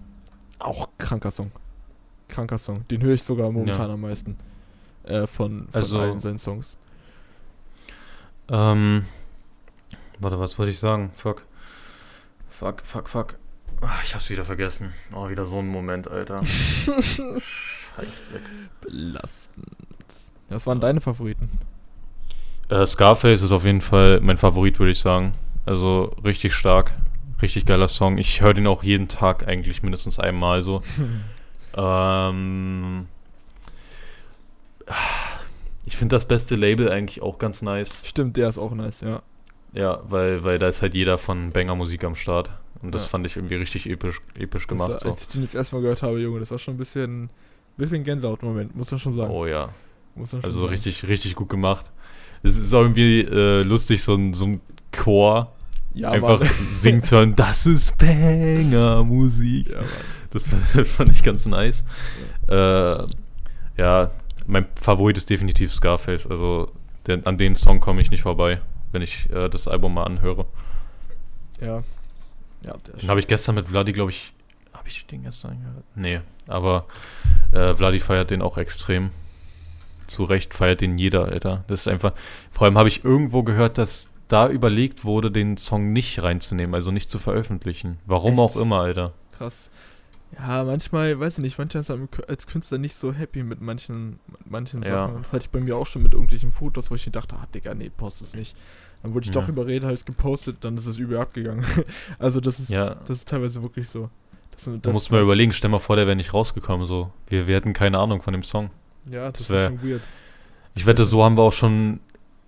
Speaker 1: auch kranker Song. Kranker Song. Den höre ich sogar momentan am meisten äh, von, von
Speaker 2: Also-
Speaker 1: allen seinen Songs.
Speaker 2: Ähm, warte, was wollte ich sagen? Fuck. Fuck, fuck, fuck. Ah, ich hab's wieder vergessen. Oh, wieder so ein Moment, Alter. Scheißdreck.
Speaker 1: Belastend. Was waren deine Favoriten?
Speaker 2: Äh, Scarface ist auf jeden Fall mein Favorit, würde ich sagen. Also richtig stark. Richtig geiler Song. Ich höre den auch jeden Tag eigentlich mindestens einmal so. Ähm, ich finde das beste Label eigentlich auch ganz nice.
Speaker 1: Stimmt, der ist auch nice, ja.
Speaker 2: Ja, weil, weil da ist halt jeder von Banger Musik am Start. Und das
Speaker 1: Ja.
Speaker 2: fand ich irgendwie richtig episch, episch
Speaker 1: Das,
Speaker 2: gemacht.
Speaker 1: äh,
Speaker 2: So.
Speaker 1: Als ich den das erste Mal gehört habe, Junge, das war schon ein bisschen, bisschen Gänsehaut-Moment, muss man schon sagen.
Speaker 2: Oh ja.
Speaker 1: Muss man schon
Speaker 2: Also
Speaker 1: sagen.
Speaker 2: richtig, richtig gut gemacht. Es ist auch irgendwie äh, lustig, so ein, so ein Chor
Speaker 1: ja,
Speaker 2: einfach singen zu hören, das ist Banger Musik.
Speaker 1: Ja, Mann.
Speaker 2: Das fand, ich ganz nice. Ja. Äh, ja, mein Favorit ist definitiv Scarface. Also der, an den Song komme ich nicht vorbei, wenn ich äh, das Album mal anhöre.
Speaker 1: Ja. Ja,
Speaker 2: Den habe ich gestern mit Vladi, glaube ich. Habe ich den gestern gehört? Nee, aber äh, Vladi feiert den auch extrem. Zu Recht feiert den jeder, Alter. Das ist einfach. Vor allem habe ich irgendwo gehört, dass da überlegt wurde, den Song nicht reinzunehmen, also nicht zu veröffentlichen. Warum
Speaker 1: Echt?
Speaker 2: auch immer, Alter.
Speaker 1: krass. Ja, manchmal, weiß ich nicht, manchmal ist man als Künstler nicht so happy mit manchen, mit manchen
Speaker 2: Ja.
Speaker 1: Sachen. Das hatte ich bei mir auch schon mit irgendwelchen Fotos, wo ich mir dachte, ah, Digga, nee, post es nicht. Dann wurde ich
Speaker 2: Ja.
Speaker 1: doch überredet, habe es gepostet, dann ist es übel abgegangen. also das ist,
Speaker 2: Ja.
Speaker 1: das ist teilweise wirklich so. Das,
Speaker 2: Da
Speaker 1: das
Speaker 2: muss man überlegen, stell mal vor, der wäre nicht rausgekommen, so. Wir, wir hätten keine Ahnung von dem Song.
Speaker 1: Ja, das,
Speaker 2: das
Speaker 1: ist
Speaker 2: wär-
Speaker 1: schon weird.
Speaker 2: Ich wette, so haben wir auch schon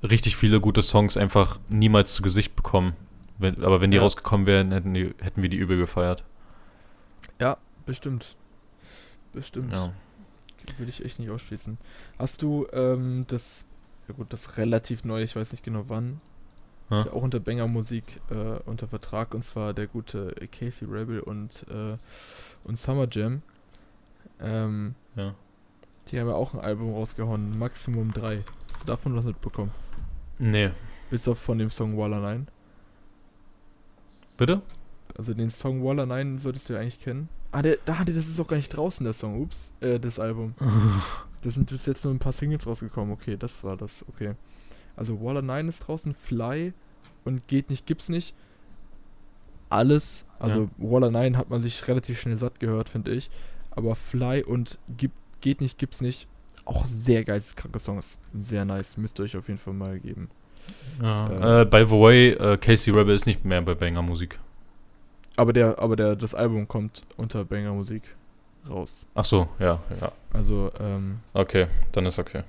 Speaker 2: richtig viele gute Songs einfach niemals zu Gesicht bekommen. Wenn, aber wenn die
Speaker 1: Ja.
Speaker 2: rausgekommen wären, hätten, die, hätten wir die übel gefeiert.
Speaker 1: Bestimmt. Bestimmt.
Speaker 2: Ja.
Speaker 1: Will ich echt nicht ausschließen. Hast du ähm, das, ja gut, das relativ neu, ich weiß nicht genau wann,
Speaker 2: Ja.
Speaker 1: ist ja auch unter Banger Musik äh, unter Vertrag und zwar der gute Casey Rebel und, äh, und Summer Jam. Ähm,
Speaker 2: Ja.
Speaker 1: die haben ja auch ein Album rausgehauen, Maximum 3. Hast du davon was mitbekommen?
Speaker 2: Nee.
Speaker 1: Bis auf von dem Song Waller 9.
Speaker 2: Bitte?
Speaker 1: Also den Song Waller 9 solltest du ja eigentlich kennen. Ah, der, da, das ist auch gar nicht draußen, der Song, ups, äh, das Album. Da sind bis jetzt nur ein paar Singles rausgekommen. Okay, das war das. Okay. Also Waller 9 ist draußen, Fly und Geht nicht, gibt's nicht. Alles, also Waller 9 hat man sich relativ schnell satt gehört, finde ich. Aber Fly und Gib, Geht nicht, gibt's nicht. Auch sehr geisteskranke Songs. Sehr nice. Müsst ihr euch auf jeden Fall mal geben.
Speaker 2: Ja. Äh, by the way, äh, Casey Rebel ist nicht mehr bei Banger Musik.
Speaker 1: Aber der, aber der, das Album kommt unter Banger Musik raus.
Speaker 2: Ach so, ja, ja.
Speaker 1: Also, ähm,
Speaker 2: Okay, dann ist okay.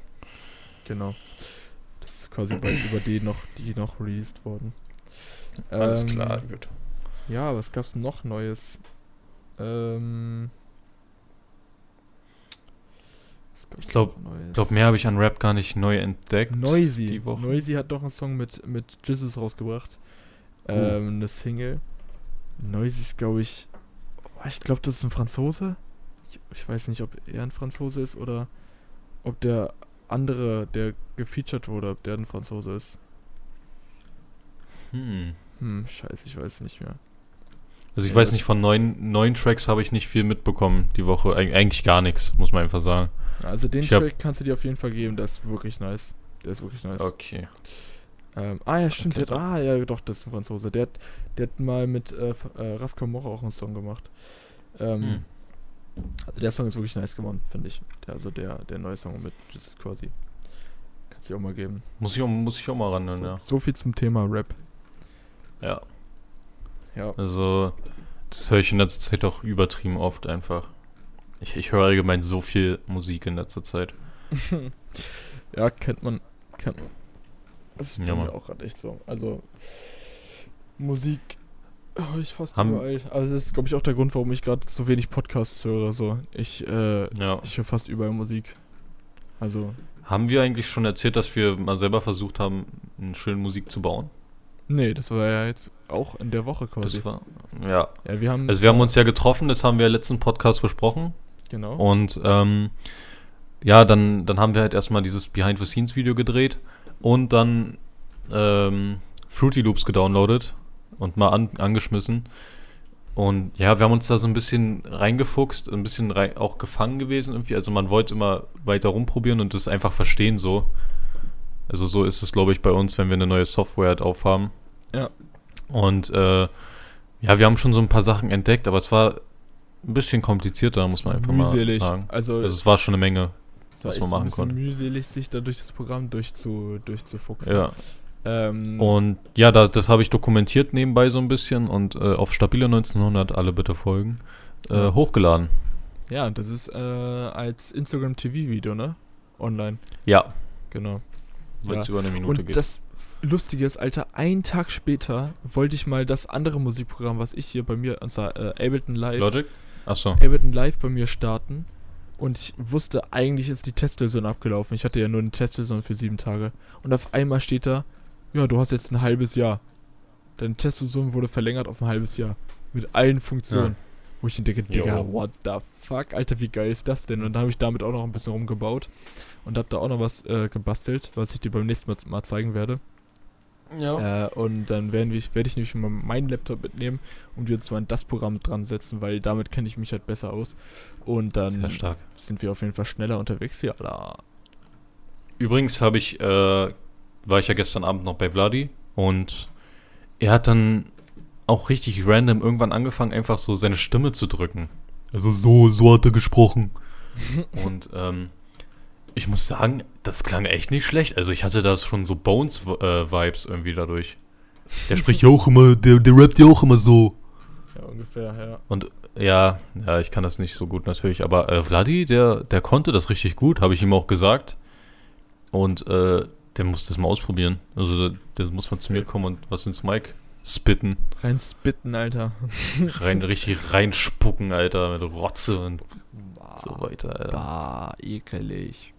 Speaker 1: genau. Das ist quasi bei, über die noch, die noch released wurden.
Speaker 2: Alles
Speaker 1: Ähm,
Speaker 2: klar, gut.
Speaker 1: Ja, was gab's noch Neues? Ähm.
Speaker 2: Ich glaub- glaube, mehr habe ich an Rap gar nicht neu entdeckt.
Speaker 1: Noisy.
Speaker 2: die Woche.
Speaker 1: Noisy hat doch einen Song mit, mit Jizzes rausgebracht.
Speaker 2: Uh.
Speaker 1: Ähm, eine Single. Noisy ist, glaube ich. Oh, ich glaube, das ist ein Franzose. Ich, ich weiß nicht, ob er ein Franzose ist oder ob der andere, der gefeatured wurde, ob der ein Franzose ist.
Speaker 2: Hm.
Speaker 1: Hm, scheiße, ich weiß es nicht mehr.
Speaker 2: Also ich
Speaker 1: Ja,
Speaker 2: weiß nicht, von neuen, neuen Tracks habe ich nicht viel mitbekommen die Woche. Eig eigentlich gar nichts, muss man einfach sagen.
Speaker 1: Also den
Speaker 2: Ich
Speaker 1: Track kannst du dir auf jeden Fall geben, der ist wirklich nice. Der ist wirklich nice.
Speaker 2: Okay.
Speaker 1: Ähm, ah ja, stimmt,
Speaker 2: Okay,
Speaker 1: der hat, ah ja, doch, das ist ein Franzose. Der hat, der hat mal mit äh, äh, Raf Kamora auch einen Song gemacht. Ähm,
Speaker 2: Hm.
Speaker 1: Also der Song ist wirklich nice geworden, finde ich. Der, also der, der neue Song mit Just quasi. Kannst du auch mal geben.
Speaker 2: Muss ich auch, muss ich auch mal ran,
Speaker 1: so,
Speaker 2: ja.
Speaker 1: so viel zum Thema Rap.
Speaker 2: Ja.
Speaker 1: Ja.
Speaker 2: Also, das höre ich in letzter Zeit auch übertrieben oft einfach. Ich, ich höre allgemein so viel Musik in letzter Zeit.
Speaker 1: ja, kennt man. Kennt man. Das ist
Speaker 2: Ja,
Speaker 1: mir auch gerade echt so. Also Musik höre ich fast
Speaker 2: Haben-
Speaker 1: überall. Also das ist, glaube ich, auch der Grund, warum ich gerade so wenig Podcasts höre. So. Ich, äh,
Speaker 2: Ja.
Speaker 1: ich höre fast überall Musik. Also,
Speaker 2: Haben wir eigentlich schon erzählt, dass wir mal selber versucht haben, eine schöne Musik zu bauen?
Speaker 1: nee, das war ja jetzt auch in der Woche quasi.
Speaker 2: Das war, ja.
Speaker 1: ja, wir haben.
Speaker 2: Also wir haben uns ja getroffen, das haben wir im letzten Podcast besprochen.
Speaker 1: Genau.
Speaker 2: Und ähm, ja, dann, dann haben wir halt erstmal dieses Behind-the-Scenes-Video gedreht und dann ähm, Fruity Loops gedownloadet und mal an, angeschmissen. Und ja, wir haben uns da so ein bisschen reingefuchst, ein bisschen rei auch gefangen gewesen irgendwie. Also man wollte immer weiter rumprobieren und das einfach verstehen so. Also so ist es, glaube ich, bei uns, wenn wir eine neue Software halt aufhaben.
Speaker 1: Ja.
Speaker 2: Und äh, ja, wir haben schon so ein paar Sachen entdeckt, aber es war ein bisschen komplizierter, muss man einfach
Speaker 1: mühselig.
Speaker 2: mal sagen.
Speaker 1: Also,
Speaker 2: Also es war schon eine Menge.
Speaker 1: Es war
Speaker 2: was
Speaker 1: echt
Speaker 2: man machen
Speaker 1: ein bisschen
Speaker 2: konnte.
Speaker 1: mühselig, sich da durch das Programm durchzu, durchzufuchsen.
Speaker 2: Ja.
Speaker 1: Ähm,
Speaker 2: Und ja, das, das habe ich dokumentiert nebenbei so ein bisschen und äh, auf Stabile 1900, alle bitte folgen, äh,
Speaker 1: Ja.
Speaker 2: hochgeladen.
Speaker 1: ja, das ist äh, als Instagram TV-Video, ne? Online.
Speaker 2: Ja,
Speaker 1: Genau.
Speaker 2: weil es
Speaker 1: Ja.
Speaker 2: über eine Minute
Speaker 1: Und
Speaker 2: geht.
Speaker 1: das Lustige ist, Alter, einen Tag später wollte ich mal das andere Musikprogramm, was ich hier bei mir, und zwar äh, Ableton Live,
Speaker 2: Logic? Achso.
Speaker 1: Ableton Live bei mir starten. Und ich wusste, eigentlich ist die Testversion abgelaufen. Ich hatte ja nur eine Testversion für sieben Tage. Und auf einmal steht da, ja, du hast jetzt ein halbes Jahr. Deine Testversion wurde verlängert auf ein halbes Jahr. Mit allen Funktionen. Wo ich denke, Digga,
Speaker 2: Jo.
Speaker 1: what the fuck, Alter, wie geil ist das denn? Und da habe ich damit auch noch ein bisschen rumgebaut. Und habe da auch noch was äh, gebastelt, was ich dir beim nächsten Mal, mal zeigen werde.
Speaker 2: Ja.
Speaker 1: Äh, und dann werden wir, werde ich nämlich mal meinen Laptop mitnehmen und wir uns mal in das Programm dran setzen, weil damit kenne ich mich halt besser aus. Und dann
Speaker 2: Sehr stark.
Speaker 1: sind wir auf jeden Fall schneller unterwegs hier. Alter.
Speaker 2: Übrigens habe ich, äh, war ich ja gestern Abend noch bei Vladi und er hat dann auch richtig random irgendwann angefangen, einfach so seine Stimme zu drücken. Also so, so hat er gesprochen. Und ähm, ich muss sagen, das klang echt nicht schlecht. Also ich hatte da schon so Bones-Vibes irgendwie dadurch. Der spricht ja auch immer, der, der rappt ja auch immer so.
Speaker 1: Ja, ungefähr, ja.
Speaker 2: Und ja, ja, ich kann das nicht so gut natürlich, aber äh, Vladi, der, der konnte das richtig gut, habe ich ihm auch gesagt. Und äh, der muss das mal ausprobieren. Also der, der muss mal zu mir kommen und was ins Mic spitten.
Speaker 1: Rein spitten, Alter.
Speaker 2: Rein, richtig reinspucken, Alter, mit Rotze und
Speaker 1: Bah,
Speaker 2: so weiter. Alter.
Speaker 1: bah ekelig.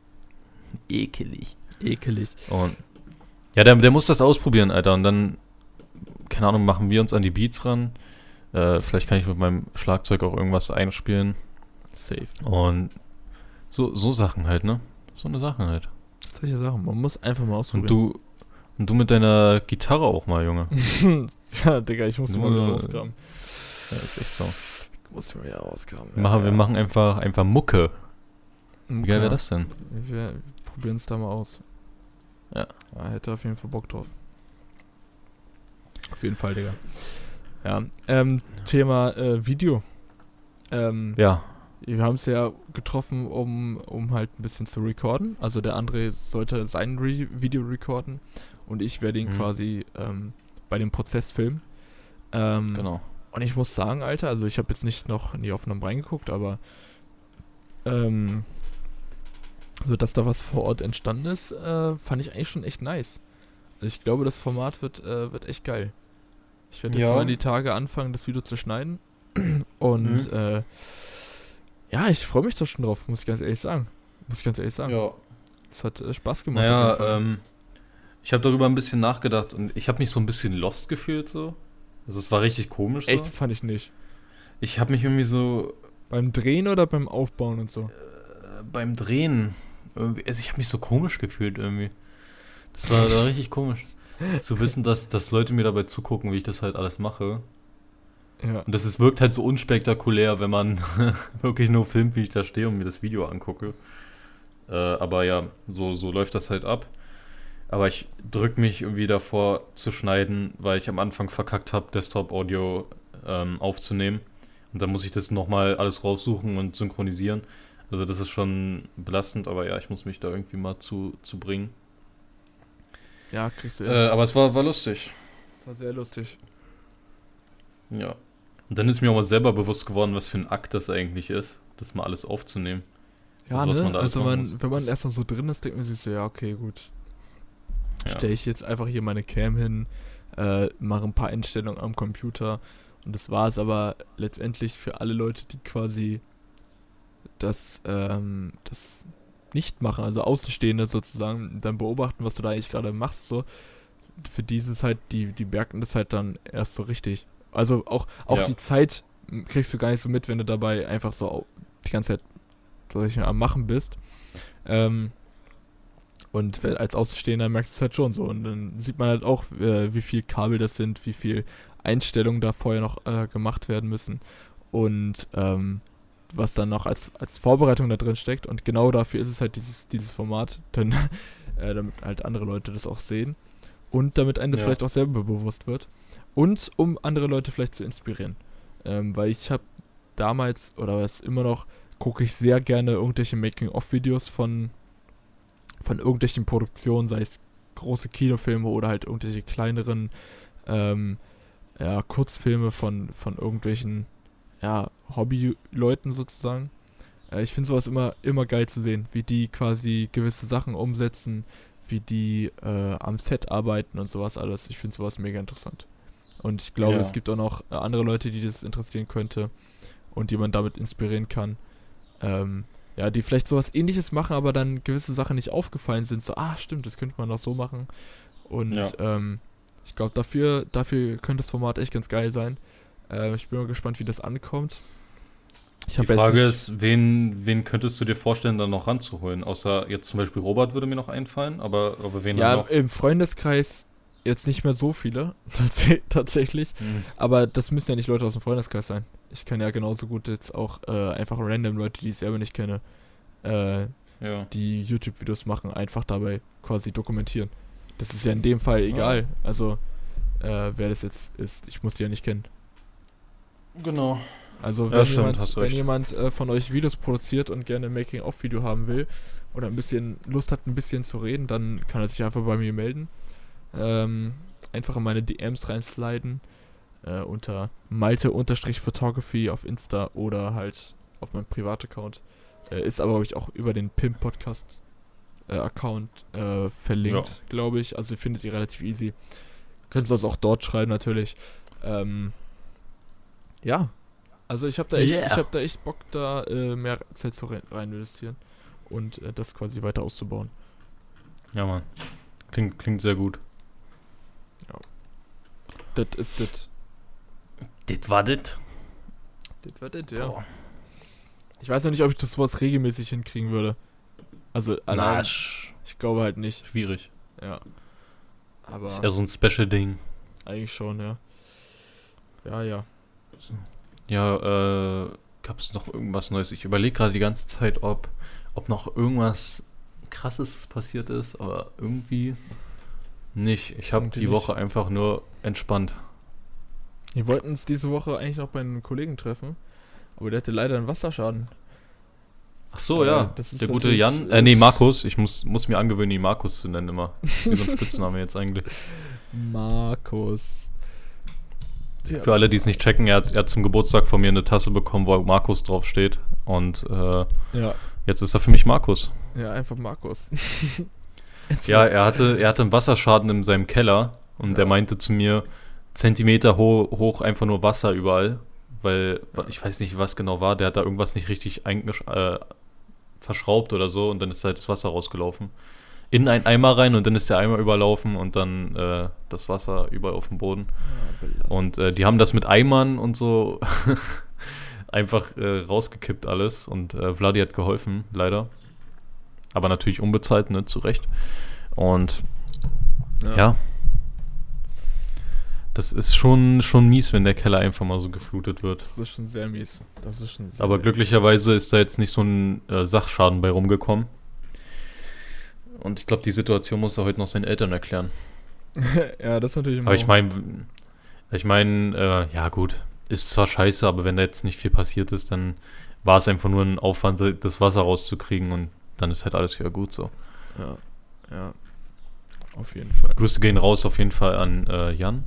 Speaker 2: Ekelig.
Speaker 1: Ekelig.
Speaker 2: Und ja, der, der muss das ausprobieren, Alter. Und dann, keine Ahnung, machen wir uns an die Beats ran. Äh, vielleicht kann ich mit meinem Schlagzeug auch irgendwas einspielen.
Speaker 1: Safe.
Speaker 2: Und so, so Sachen halt, ne? So eine Sache halt.
Speaker 1: Solche Sachen. Man muss einfach mal
Speaker 2: Und
Speaker 1: ausprobieren.
Speaker 2: du, und du mit deiner Gitarre auch mal, Junge.
Speaker 1: ja, Digga, ich musste mal wieder
Speaker 2: Ja.
Speaker 1: rauskramen.
Speaker 2: Ja, ist echt so.
Speaker 1: Ich musste mal wieder rauskramen.
Speaker 2: Wir machen, wir machen einfach, einfach Mucke. Wie
Speaker 1: Mucke.
Speaker 2: geil wäre das denn?
Speaker 1: Probieren es da mal aus.
Speaker 2: Ja.
Speaker 1: ja. Hätte auf jeden Fall Bock drauf. Auf jeden Fall, Digga. Ja. Ähm, Thema äh, Video. Ähm,
Speaker 2: Ja,
Speaker 1: Wir haben es ja getroffen, um, um halt ein bisschen zu recorden. Also der André sollte sein Re Video recorden und ich werde ihn
Speaker 2: Mhm.
Speaker 1: quasi ähm, bei dem Prozess filmen. Ähm,
Speaker 2: genau.
Speaker 1: Und ich muss sagen, Alter, also ich habe jetzt nicht noch in die Aufnahmen reingeguckt, aber ähm, so dass da was vor Ort entstanden ist, äh, fand ich eigentlich schon echt nice. Also ich glaube, das Format wird, äh, wird echt geil. Ich werde jetzt ja. mal die Tage anfangen, das Video zu schneiden. Und mhm. äh, ja, ich freue mich da schon drauf, muss ich ganz ehrlich sagen. Muss ich ganz ehrlich sagen. Ja. Es hat äh, Spaß gemacht.
Speaker 2: Naja, ähm, ich habe darüber ein bisschen nachgedacht und ich habe mich so ein bisschen lost gefühlt so. Also es war richtig komisch.
Speaker 1: Echt? So. Fand ich nicht.
Speaker 2: Ich habe mich irgendwie so.
Speaker 1: Beim Drehen oder beim Aufbauen und so?
Speaker 2: Äh, beim Drehen. Irgendwie, also ich habe mich so komisch gefühlt irgendwie. Das war, war richtig komisch. Zu wissen, dass, dass Leute mir dabei zugucken, wie ich das halt alles mache. Ja. Und das ist, wirkt halt so unspektakulär, wenn man wirklich nur filmt, wie ich da stehe und mir das Video angucke. Äh, aber ja, so, so läuft das halt ab. Aber ich drücke mich irgendwie davor zu schneiden, weil ich am Anfang verkackt habe, Desktop-Audio ähm, aufzunehmen. Und dann muss ich das nochmal alles raussuchen und synchronisieren. Also das ist schon belastend, aber ja, ich muss mich da irgendwie mal zu, zu bringen.
Speaker 1: Ja, kriegst du.
Speaker 2: Äh, aber es war, war lustig.
Speaker 1: Es war sehr lustig.
Speaker 2: Ja. Und dann ist mir auch mal selber bewusst geworden, was für ein Akt das eigentlich ist, das mal alles aufzunehmen.
Speaker 1: Ja, also, ne? man also man, wenn man erst mal so drin ist, denkt man sich so, ja, okay, gut. Ja. Stelle ich jetzt einfach hier meine Cam hin, äh, mache ein paar Einstellungen am Computer und das war es aber letztendlich für alle Leute, die quasi das, ähm, das nicht machen, also Außenstehende sozusagen, dann beobachten, was du da eigentlich gerade machst, so. Für dieses halt, die, die merken das halt dann erst so richtig. Also auch, auch ja. die Zeit kriegst du gar nicht so mit, wenn du dabei einfach so die ganze Zeit ich am Machen bist. Ähm, und als Außenstehender merkst du es halt schon so. Und dann sieht man halt auch, äh, wie viel Kabel das sind, wie viel Einstellungen da vorher noch äh, gemacht werden müssen. Und ähm, was dann noch als, als Vorbereitung da drin steckt. Und genau dafür ist es halt dieses, dieses Format, denn, äh, damit halt andere Leute das auch sehen. Und damit einem das ja. vielleicht auch selber bewusst wird. Und um andere Leute vielleicht zu inspirieren. Ähm, weil ich habe damals, oder was immer noch, gucke ich sehr gerne irgendwelche Making-of-Videos von, von irgendwelchen Produktionen, sei es große Kinofilme oder halt irgendwelche kleineren ähm, ja, Kurzfilme von, von irgendwelchen ja, Hobbyleuten sozusagen. Äh, ich finde sowas immer, immer geil zu sehen, wie die quasi gewisse Sachen umsetzen, wie die äh, am Set arbeiten und sowas alles. Ich finde sowas mega interessant. Und ich glaube, ja. es gibt auch noch äh, andere Leute, die das interessieren könnte und die man damit inspirieren kann. Ähm, ja, die vielleicht sowas ähnliches machen, aber dann gewisse Sachen nicht aufgefallen sind. So, ah, stimmt, das könnte man doch so machen. Und ja. ähm, ich glaube, dafür, dafür könnte das Format echt ganz geil sein. Äh, ich bin mal gespannt, wie das ankommt.
Speaker 2: Ich die Frage ist, wen, wen könntest du dir vorstellen, dann noch ranzuholen? Außer jetzt zum Beispiel Robert würde mir noch einfallen, aber, aber wen
Speaker 1: ja, noch? im Freundeskreis jetzt nicht mehr so viele, tats tatsächlich. Mhm. Aber das müssen ja nicht Leute aus dem Freundeskreis sein. Ich kann ja genauso gut jetzt auch äh, einfach random Leute, die ich selber nicht kenne, äh, ja. die YouTube-Videos machen, einfach dabei quasi dokumentieren. Das ist ja in dem Fall egal. Ja. Also, äh, wer das jetzt ist, ich muss die ja nicht kennen.
Speaker 2: Genau.
Speaker 1: Also wenn ja, stimmt, jemand, wenn jemand äh, von euch Videos produziert und gerne ein Making-of-Video haben will oder ein bisschen Lust hat, ein bisschen zu reden, dann kann er sich einfach bei mir melden. Ähm, einfach in meine DMs reinsliden äh, unter malte-photography auf Insta oder halt auf meinem Privataccount. Äh, ist aber, glaube ich, auch über den Pimp-Podcast äh, Account äh, verlinkt, ja. glaube ich. Also findet ihr relativ easy. Könnt ihr das auch dort schreiben natürlich. Ähm, ja, also ich habe da echt, yeah. ich habe da echt Bock, da äh, mehr Zeit zu rein investieren und äh, das quasi weiter auszubauen.
Speaker 2: Ja, Mann. Klingt, klingt sehr gut.
Speaker 1: Ja. Das ist das.
Speaker 2: Das war das.
Speaker 1: Das war das, ja. Boah. Ich weiß noch nicht, ob ich das sowas regelmäßig hinkriegen würde. Also allein, ich glaube halt nicht.
Speaker 2: Schwierig.
Speaker 1: Ja.
Speaker 2: Aber. Ist ja so ein Special-Ding.
Speaker 1: Eigentlich schon, ja. Ja, ja.
Speaker 2: Ja, äh, gab es noch irgendwas Neues? Ich überlege gerade die ganze Zeit, ob, ob noch irgendwas krasses passiert ist, aber irgendwie nicht. Ich habe die nicht. Woche einfach nur entspannt.
Speaker 1: Wir wollten uns diese Woche eigentlich noch bei einem Kollegen treffen, aber der hatte leider einen Wasserschaden.
Speaker 2: Ach so, äh, ja. der gute Jan. Äh, nee, Markus. Ich muss, muss mir angewöhnen, ihn Markus zu nennen immer. Wie so ein Spitzname jetzt eigentlich.
Speaker 1: Markus.
Speaker 2: Ja. Für alle, die es nicht checken, er hat, er hat zum Geburtstag von mir eine Tasse bekommen, wo Markus draufsteht. Und äh, ja. jetzt ist er für mich Markus.
Speaker 1: Ja, einfach Markus.
Speaker 2: ja, er hatte, er hatte einen Wasserschaden in seinem Keller und ja. er meinte zu mir, Zentimeter ho hoch einfach nur Wasser überall. Weil ich weiß nicht, was genau war. Der hat da irgendwas nicht richtig äh, verschraubt oder so und dann ist halt das Wasser rausgelaufen. In einen Eimer rein und dann ist der Eimer überlaufen und dann äh, das Wasser überall auf dem Boden. Ja, und äh, die haben das mit Eimern und so einfach äh, rausgekippt alles und äh, Vladi hat geholfen, leider. Aber natürlich unbezahlt, ne, zu Recht. Und ja. ja. Das ist schon, schon mies, wenn der Keller einfach mal so geflutet wird.
Speaker 1: Das ist schon sehr mies. Das ist schon
Speaker 2: Aber glücklicherweise ist da jetzt nicht so ein äh, Sachschaden bei rumgekommen. Und ich glaube, die Situation muss er heute noch seinen Eltern erklären.
Speaker 1: ja, das ist natürlich
Speaker 2: immer. Aber ich meine, ich meine, äh, ja gut, ist zwar scheiße, aber wenn da jetzt nicht viel passiert ist, dann war es einfach nur ein Aufwand, das Wasser rauszukriegen und dann ist halt alles wieder gut so.
Speaker 1: Ja, ja. Auf jeden Fall.
Speaker 2: Grüße gehen raus auf jeden Fall an äh, Jan.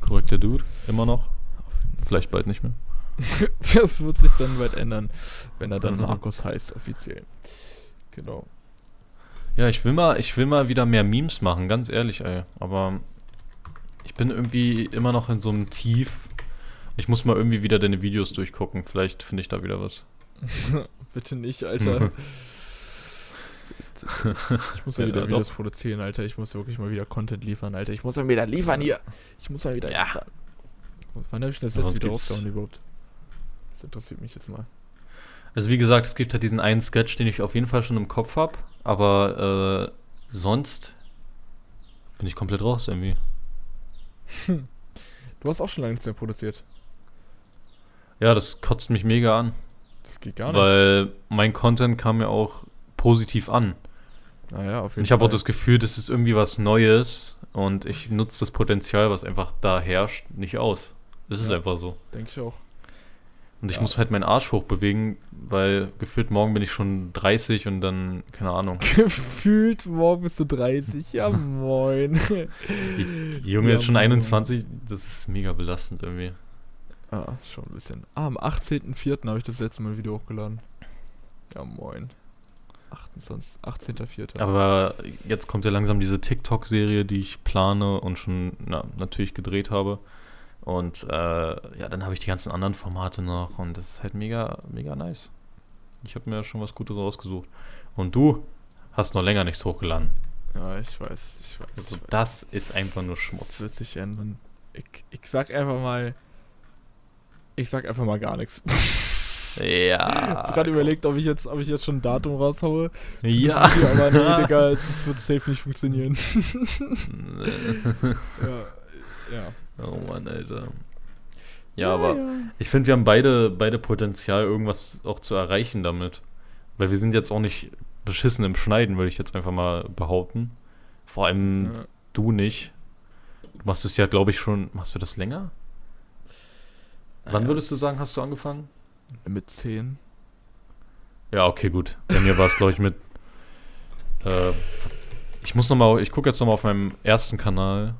Speaker 2: Korrekter Dude, immer noch. Vielleicht bald nicht mehr.
Speaker 1: das wird sich dann bald ändern, wenn er dann mhm. Markus heißt, offiziell. Genau.
Speaker 2: Ja, ich will mal, ich will mal wieder mehr Memes machen, ganz ehrlich, ey. Aber ich bin irgendwie immer noch in so einem Tief. Ich muss mal irgendwie wieder deine Videos durchgucken. Vielleicht finde ich da wieder was.
Speaker 1: Bitte nicht, Alter. Ich muss ja, wieder ja, Videos produzieren, Alter. Ich muss wirklich mal wieder Content liefern, Alter. Ich muss mal wieder liefern hier. Ich muss mal wieder ja. liefern. Wann habe ich das jetzt wieder rausgehauen überhaupt? Das interessiert mich jetzt mal.
Speaker 2: Also wie gesagt, es gibt halt diesen einen Sketch, den ich auf jeden Fall schon im Kopf habe, aber äh, sonst bin ich komplett raus irgendwie.
Speaker 1: Hm. Du hast auch schon lange nichts mehr produziert.
Speaker 2: Ja, das kotzt mich mega an.
Speaker 1: Das geht gar
Speaker 2: nicht. Weil mein Content kam ja auch positiv an.
Speaker 1: Naja, auf jeden
Speaker 2: und ich habe auch das Gefühl, das ist irgendwie was Neues und ich nutze das Potenzial, was einfach da herrscht, nicht aus. Das ja, ist einfach so.
Speaker 1: Denke ich auch.
Speaker 2: Und ich ja. muss halt meinen Arsch hochbewegen, weil gefühlt morgen bin ich schon 30 und dann, keine Ahnung.
Speaker 1: Gefühlt morgen bist du 30, ja moin.
Speaker 2: Die Junge ja, jetzt schon 21, das ist mega belastend irgendwie.
Speaker 1: Ah, schon ein bisschen. Ah, am 18.04. habe ich das letzte Mal ein Video hochgeladen. Ja moin. 18.04.
Speaker 2: Aber jetzt kommt ja langsam diese TikTok-Serie, die ich plane und schon na, natürlich gedreht habe. Und äh, ja, dann habe ich die ganzen anderen Formate noch und das ist halt mega, mega nice. Ich habe mir schon was Gutes rausgesucht. Und du hast noch länger nichts hochgeladen.
Speaker 1: Ja, ich weiß, ich weiß.
Speaker 2: Also
Speaker 1: ich weiß.
Speaker 2: das ist einfach nur Schmutz.
Speaker 1: Das wird sich ändern. Ich, ich sag einfach mal, ich sag einfach mal gar nichts.
Speaker 2: Ja.
Speaker 1: Ich habe gerade überlegt, ob ich, jetzt, ob ich jetzt schon ein Datum raushaue.
Speaker 2: Ja.
Speaker 1: aber nee, Digga, das wird safe nicht funktionieren. ja, ja.
Speaker 2: Oh Mann, Alter. Ja, ja aber ja. ich finde, wir haben beide, beide Potenzial, irgendwas auch zu erreichen damit. Weil wir sind jetzt auch nicht beschissen im Schneiden, würde ich jetzt einfach mal behaupten. Vor allem ja. du nicht. Du machst es ja, glaube ich, schon. Machst du das länger? Wann würdest du sagen, hast du angefangen?
Speaker 1: Mit 10.
Speaker 2: Ja, okay, gut. Bei mir war es, glaube ich, mit. Äh, ich muss nochmal, ich gucke jetzt nochmal auf meinem ersten Kanal.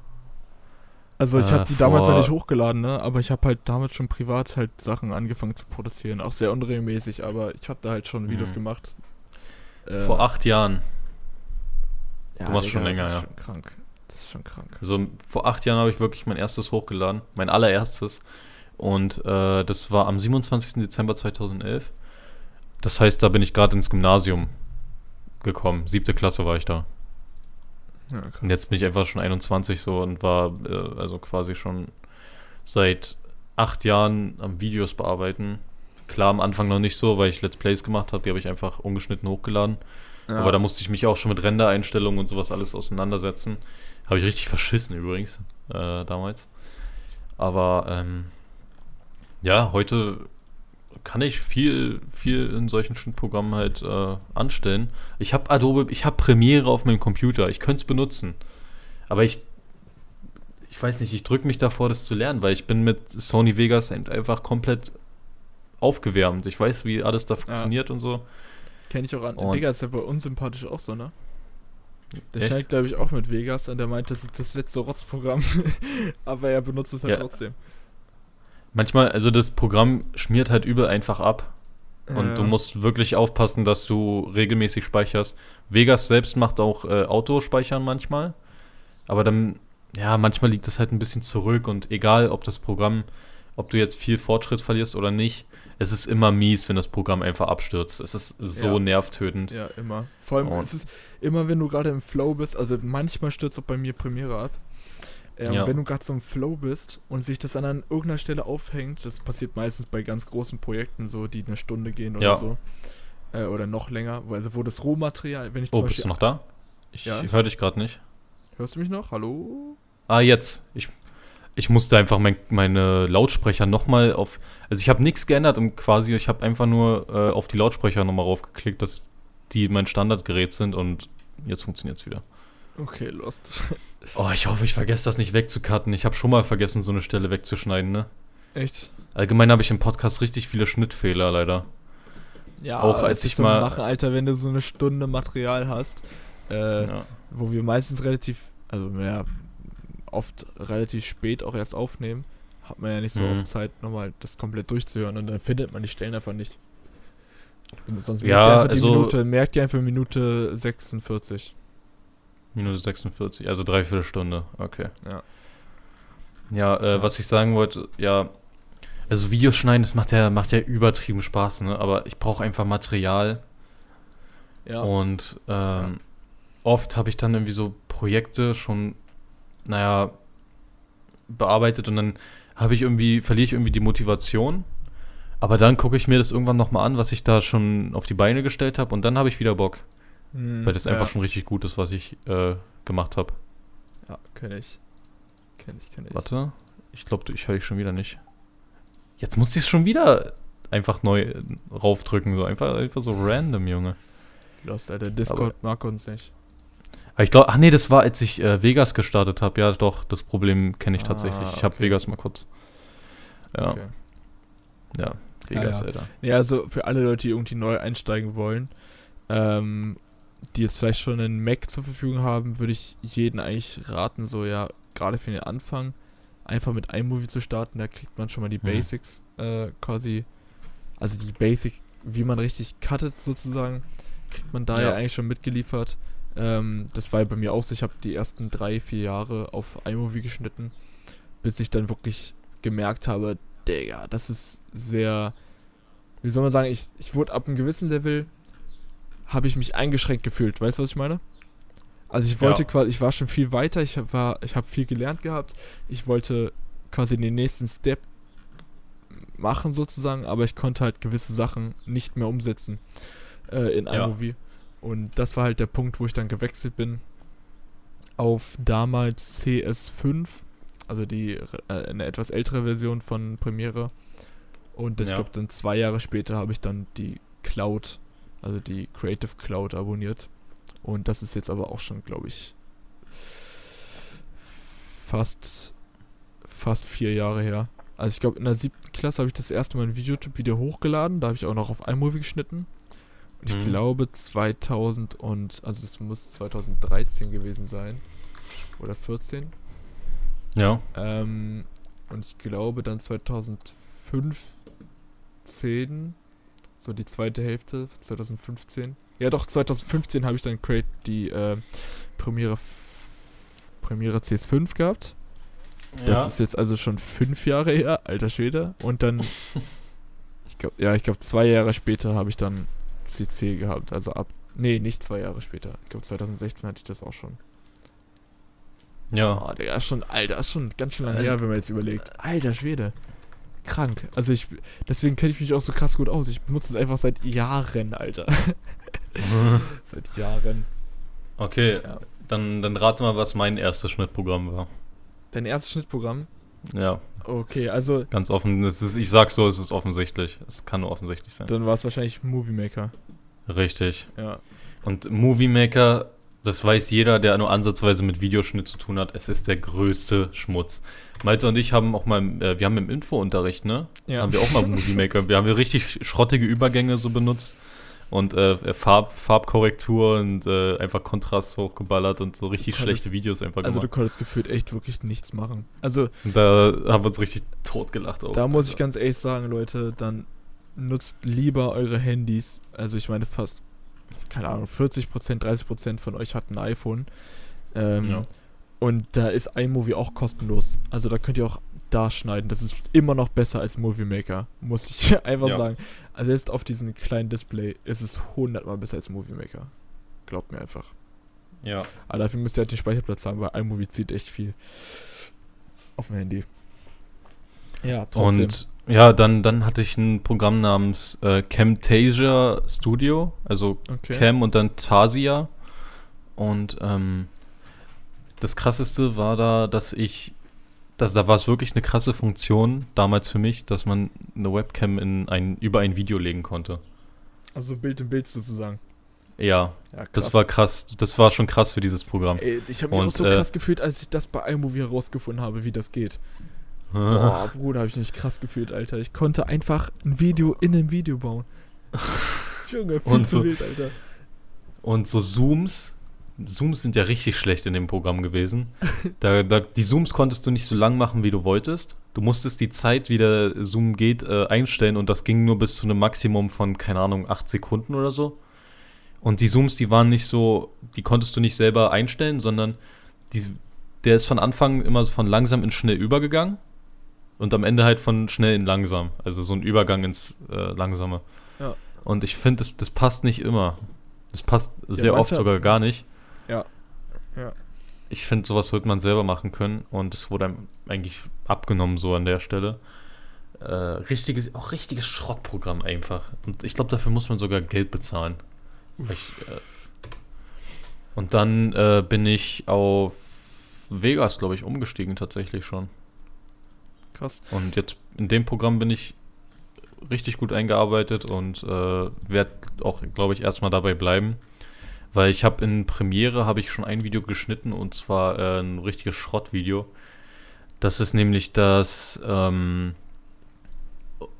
Speaker 1: Also ich habe die damals ja nicht hochgeladen, ne? Aber ich habe halt damals schon privat halt Sachen angefangen zu produzieren. Auch sehr unregelmäßig, aber ich habe da halt schon Videos mhm. gemacht.
Speaker 2: Äh, Vor acht Jahren.
Speaker 1: Ja, du warst schon länger, das ist ja. Schon krank. Das ist schon krank.
Speaker 2: Also vor acht Jahren habe ich wirklich mein erstes hochgeladen. Mein allererstes. Und äh, das war am 27. Dezember 2011. Das heißt, da bin ich gerade ins Gymnasium gekommen. Siebte Klasse war ich da. Ja, und jetzt bin ich einfach schon 21 so und war äh, also quasi schon seit acht Jahren am Videos bearbeiten. Klar, am Anfang noch nicht so, weil ich Let's Plays gemacht habe, die habe ich einfach ungeschnitten hochgeladen. Ja. Aber da musste ich mich auch schon mit Render-Einstellungen und sowas alles auseinandersetzen. Habe ich richtig verschissen übrigens äh, damals. Aber ähm, ja, heute kann ich viel, viel in solchen Schnittprogrammen halt äh, anstellen. Ich habe Adobe, ich habe Premiere auf meinem Computer, ich könnte es benutzen. Aber ich, ich weiß nicht, ich drücke mich davor, das zu lernen, weil ich bin mit Sony Vegas einfach komplett aufgewärmt. Ich weiß, wie alles da funktioniert ja. und so.
Speaker 1: Kenne ich auch an. Und Vegas ist ja bei uns sympathisch auch so, ne? Der Echt? scheint, glaube ich, auch mit Vegas und der meint, das ist das letzte Rotzprogramm. Aber er benutzt es halt ja. trotzdem.
Speaker 2: Manchmal, also das Programm schmiert halt übel einfach ab. Und du musst wirklich aufpassen, dass du regelmäßig speicherst. Vegas selbst macht auch äh, Autospeichern manchmal. Aber dann, ja, manchmal liegt das halt ein bisschen zurück und egal, ob das Programm, ob du jetzt viel Fortschritt verlierst oder nicht, es ist immer mies, wenn das Programm einfach abstürzt. Es ist so
Speaker 1: Ja.
Speaker 2: nervtötend.
Speaker 1: Ja, immer. Vor allem, es ist immer, wenn du gerade im Flow bist, also manchmal stürzt auch bei mir Premiere ab. Ähm,
Speaker 2: Ja.
Speaker 1: Wenn du gerade so im Flow bist und sich das an irgendeiner Stelle aufhängt, das passiert meistens bei ganz großen Projekten so, die eine Stunde gehen oder
Speaker 2: Ja.
Speaker 1: so. Äh, oder noch länger, wo- also wo das Rohmaterial, wenn ich zum
Speaker 2: Oh, bist
Speaker 1: Beispiel.
Speaker 2: du noch da? Ich
Speaker 1: Ja.
Speaker 2: höre dich gerade nicht.
Speaker 1: Hörst du mich noch? Hallo?
Speaker 2: Ah, jetzt. Ich, ich musste einfach mein, meine Lautsprecher nochmal auf. Also ich habe nichts geändert und quasi, ich habe einfach nur äh, auf die Lautsprecher nochmal raufgeklickt, dass die mein Standardgerät sind und jetzt funktioniert es wieder.
Speaker 1: Okay, lost.
Speaker 2: Oh, ich hoffe, ich vergesse das nicht wegzucutten. Ich habe schon mal vergessen, so eine Stelle wegzuschneiden, ne?
Speaker 1: Echt?
Speaker 2: Allgemein habe ich im Podcast richtig viele Schnittfehler, leider.
Speaker 1: Ja,
Speaker 2: Auch als ich mal-
Speaker 1: Machen, Alter, wenn du so eine Stunde Material hast, äh,
Speaker 2: Ja.
Speaker 1: wo wir meistens relativ, also ja, oft relativ spät auch erst aufnehmen, hat man ja nicht so
Speaker 2: Mhm.
Speaker 1: oft Zeit, nochmal das komplett durchzuhören und dann findet man die Stellen einfach nicht. Und sonst
Speaker 2: Ja,
Speaker 1: merkt ihr einfach
Speaker 2: also-
Speaker 1: die Minute, merkt ihr einfach Minute 46.
Speaker 2: Minute 46, also dreiviertel Stunde. Okay.
Speaker 1: Ja.
Speaker 2: Ja, äh,
Speaker 1: Ja.
Speaker 2: was ich sagen wollte, ja, also Videos schneiden, das macht ja, macht ja übertrieben Spaß, ne? Aber ich brauche einfach Material
Speaker 1: Ja.
Speaker 2: und ähm, oft habe ich dann irgendwie so Projekte schon, naja, bearbeitet und dann habe ich irgendwie, verliere ich irgendwie die Motivation. Aber dann gucke ich mir das irgendwann nochmal an, was ich da schon auf die Beine gestellt habe und dann habe ich wieder Bock.
Speaker 1: Hm,
Speaker 2: Weil das
Speaker 1: ja.
Speaker 2: einfach schon richtig gut ist, was ich äh, gemacht habe.
Speaker 1: Ja, kenn ich. Kenn ich, kenn ich.
Speaker 2: Warte, ich glaube, ich höre dich schon wieder nicht. Jetzt musst du es schon wieder einfach neu äh, raufdrücken, so einfach, einfach so random, Junge.
Speaker 1: Lost, Alter. Discord mag uns nicht.
Speaker 2: Aber ich glaube, ach nee, das war, als ich äh, Vegas gestartet habe. Ja, doch, das Problem kenne ich
Speaker 1: Ah,
Speaker 2: tatsächlich. Ich habe
Speaker 1: okay.
Speaker 2: Vegas mal kurz. Ja,
Speaker 1: Okay.
Speaker 2: ja, Vegas,
Speaker 1: ja.
Speaker 2: Alter.
Speaker 1: Ja, also für alle Leute, die irgendwie neu einsteigen wollen, ähm, die jetzt vielleicht schon einen Mac zur Verfügung haben, würde ich jeden eigentlich raten, so ja, gerade für den Anfang, einfach mit iMovie zu starten. Da kriegt man schon mal die
Speaker 2: Mhm.
Speaker 1: Basics äh, quasi, also die Basic, wie man richtig cuttet sozusagen, kriegt man da ja,
Speaker 2: Ja.
Speaker 1: eigentlich schon mitgeliefert. Ähm, das war ja bei mir auch so, ich habe die ersten drei, vier Jahre auf iMovie geschnitten, bis ich dann wirklich gemerkt habe, Digga, das ist sehr, wie soll man sagen, ich, ich wurde ab einem gewissen Level, habe ich mich eingeschränkt gefühlt, weißt du, was ich meine? Also ich wollte
Speaker 2: Ja.
Speaker 1: quasi, ich war schon viel weiter, ich war, ich habe viel gelernt gehabt, ich wollte quasi den nächsten Step machen sozusagen, aber ich konnte halt gewisse Sachen nicht mehr umsetzen äh, in
Speaker 2: Ja.
Speaker 1: iMovie. Und das war halt der Punkt, wo ich dann gewechselt bin auf damals CS5, also die äh, eine etwas ältere Version von Premiere. Und ich
Speaker 2: Ja.
Speaker 1: glaube, dann zwei Jahre später habe ich dann die Cloud, also die Creative Cloud abonniert. Und das ist jetzt aber auch schon, glaube ich, fast, fast vier Jahre her. Also ich glaube, in der siebten Klasse habe ich das erste Mal ein YouTube-Video hochgeladen. Da habe ich auch noch auf iMovie geschnitten. Und ich
Speaker 2: Mhm.
Speaker 1: glaube 2000 und, also das muss 2013 gewesen sein. Oder 14.
Speaker 2: Ja,
Speaker 1: Ähm, und ich glaube dann 2015, so die zweite Hälfte, 2015. Ja doch, 2015 habe ich dann Create die äh, Premiere, Premiere CS5 gehabt. Das ist jetzt also schon fünf Jahre her, alter Schwede. Und dann, ich glaube, ja, ich glaube zwei Jahre später habe ich dann CC gehabt. Also ab, nee, nicht zwei Jahre später. Ich glaube 2016 hatte ich das auch schon.
Speaker 2: ja.
Speaker 1: Oh, Digga, ist schon, Alter, ist schon ganz schön lange
Speaker 2: Also-
Speaker 1: her, wenn man jetzt überlegt. Alter Schwede. Krank. Also ich, deswegen kenne ich mich auch so krass gut aus. Ich benutze es einfach seit Jahren, Alter. seit Jahren.
Speaker 2: Okay,
Speaker 1: Ja.
Speaker 2: dann, dann rate mal, was mein erstes Schnittprogramm war.
Speaker 1: Dein erstes Schnittprogramm?
Speaker 2: Ja,
Speaker 1: Okay, also
Speaker 2: ganz offen. Es ist, ich sag so, es ist offensichtlich. Es kann nur offensichtlich sein.
Speaker 1: dann war es wahrscheinlich Movie Maker.
Speaker 2: Richtig.
Speaker 1: Ja.
Speaker 2: Und Movie Maker, das weiß jeder, der nur ansatzweise mit Videoschnitt zu tun hat, es ist der größte Schmutz. Malte und ich haben auch mal, äh, wir haben im Infounterricht, ne?
Speaker 1: Ja.
Speaker 2: Haben wir auch mal Movie Maker. Wir haben ja richtig schrottige Übergänge so benutzt. und äh, Farb, Farbkorrektur und äh, einfach Kontrast hochgeballert und so richtig konntest, schlechte Videos einfach
Speaker 1: gemacht. Also du konntest gefühlt echt wirklich nichts machen. Also
Speaker 2: da haben wir uns richtig totgelacht.
Speaker 1: Auch, da muss also. ich ganz ehrlich sagen, Leute, dann nutzt lieber eure Handys. Also ich meine fast, keine Ahnung, 40%, 30% von euch hat ein iPhone. Ähm, ja. Und da ist iMovie auch kostenlos. Also da könnt ihr auch da schneiden. Das ist immer noch besser als Movie Maker, muss ich einfach ja. sagen. Also selbst auf diesem kleinen Display ist es hundertmal besser als Movie Maker. Glaubt mir einfach.
Speaker 2: Ja.
Speaker 1: Aber dafür müsst ihr halt den Speicherplatz haben, weil iMovie zieht echt viel auf dem Handy.
Speaker 2: Ja, trotzdem. Und ja, dann, dann hatte ich ein Programm namens äh, Camtasia Studio, also okay. Cam und dann Tasia. Und ähm, das krasseste war da, dass ich das, da war es wirklich eine krasse Funktion damals für mich, dass man eine Webcam in ein, über ein Video legen konnte.
Speaker 1: Also Bild in Bild sozusagen.
Speaker 2: Ja, ja das war krass. Das war schon krass für dieses Programm.
Speaker 1: Ey, ich habe mich auch so äh, krass gefühlt, als ich das bei iMovie herausgefunden habe, wie das geht. Boah, Bruder, habe ich nicht krass gefühlt, Alter. Ich konnte einfach ein Video in einem Video bauen.
Speaker 2: Junge, viel und zu so, wild, Alter. Und so Zooms, Zooms sind ja richtig schlecht in dem Programm gewesen. Da, da, die Zooms konntest du nicht so lang machen, wie du wolltest. Du musstest die Zeit, wie der Zoom geht, äh, einstellen und das ging nur bis zu einem Maximum von, keine Ahnung, 8 Sekunden oder so. Und die Zooms, die waren nicht so, die konntest du nicht selber einstellen, sondern die, der ist von Anfang immer von langsam in schnell übergegangen und am Ende halt von schnell in langsam. Also so ein Übergang ins äh, Langsame. Ja. Und ich finde, das, das passt nicht immer. Das passt sehr oft sogar gar nicht.
Speaker 1: Ja. Ja.
Speaker 2: Ich finde, sowas sollte man selber machen können und es wurde einem eigentlich abgenommen so an der Stelle. Äh, richtiges, auch richtiges Schrottprogramm einfach. Und ich glaube, dafür muss man sogar Geld bezahlen. Ich, äh, und dann äh, bin ich auf Vegas, glaube ich, umgestiegen tatsächlich schon.
Speaker 1: Krass.
Speaker 2: Und jetzt in dem Programm bin ich richtig gut eingearbeitet und äh, werde auch, glaube ich, erstmal dabei bleiben. Weil ich habe in Premiere habe ich schon ein Video geschnitten und zwar äh, ein richtiges Schrottvideo. Das ist nämlich das ähm,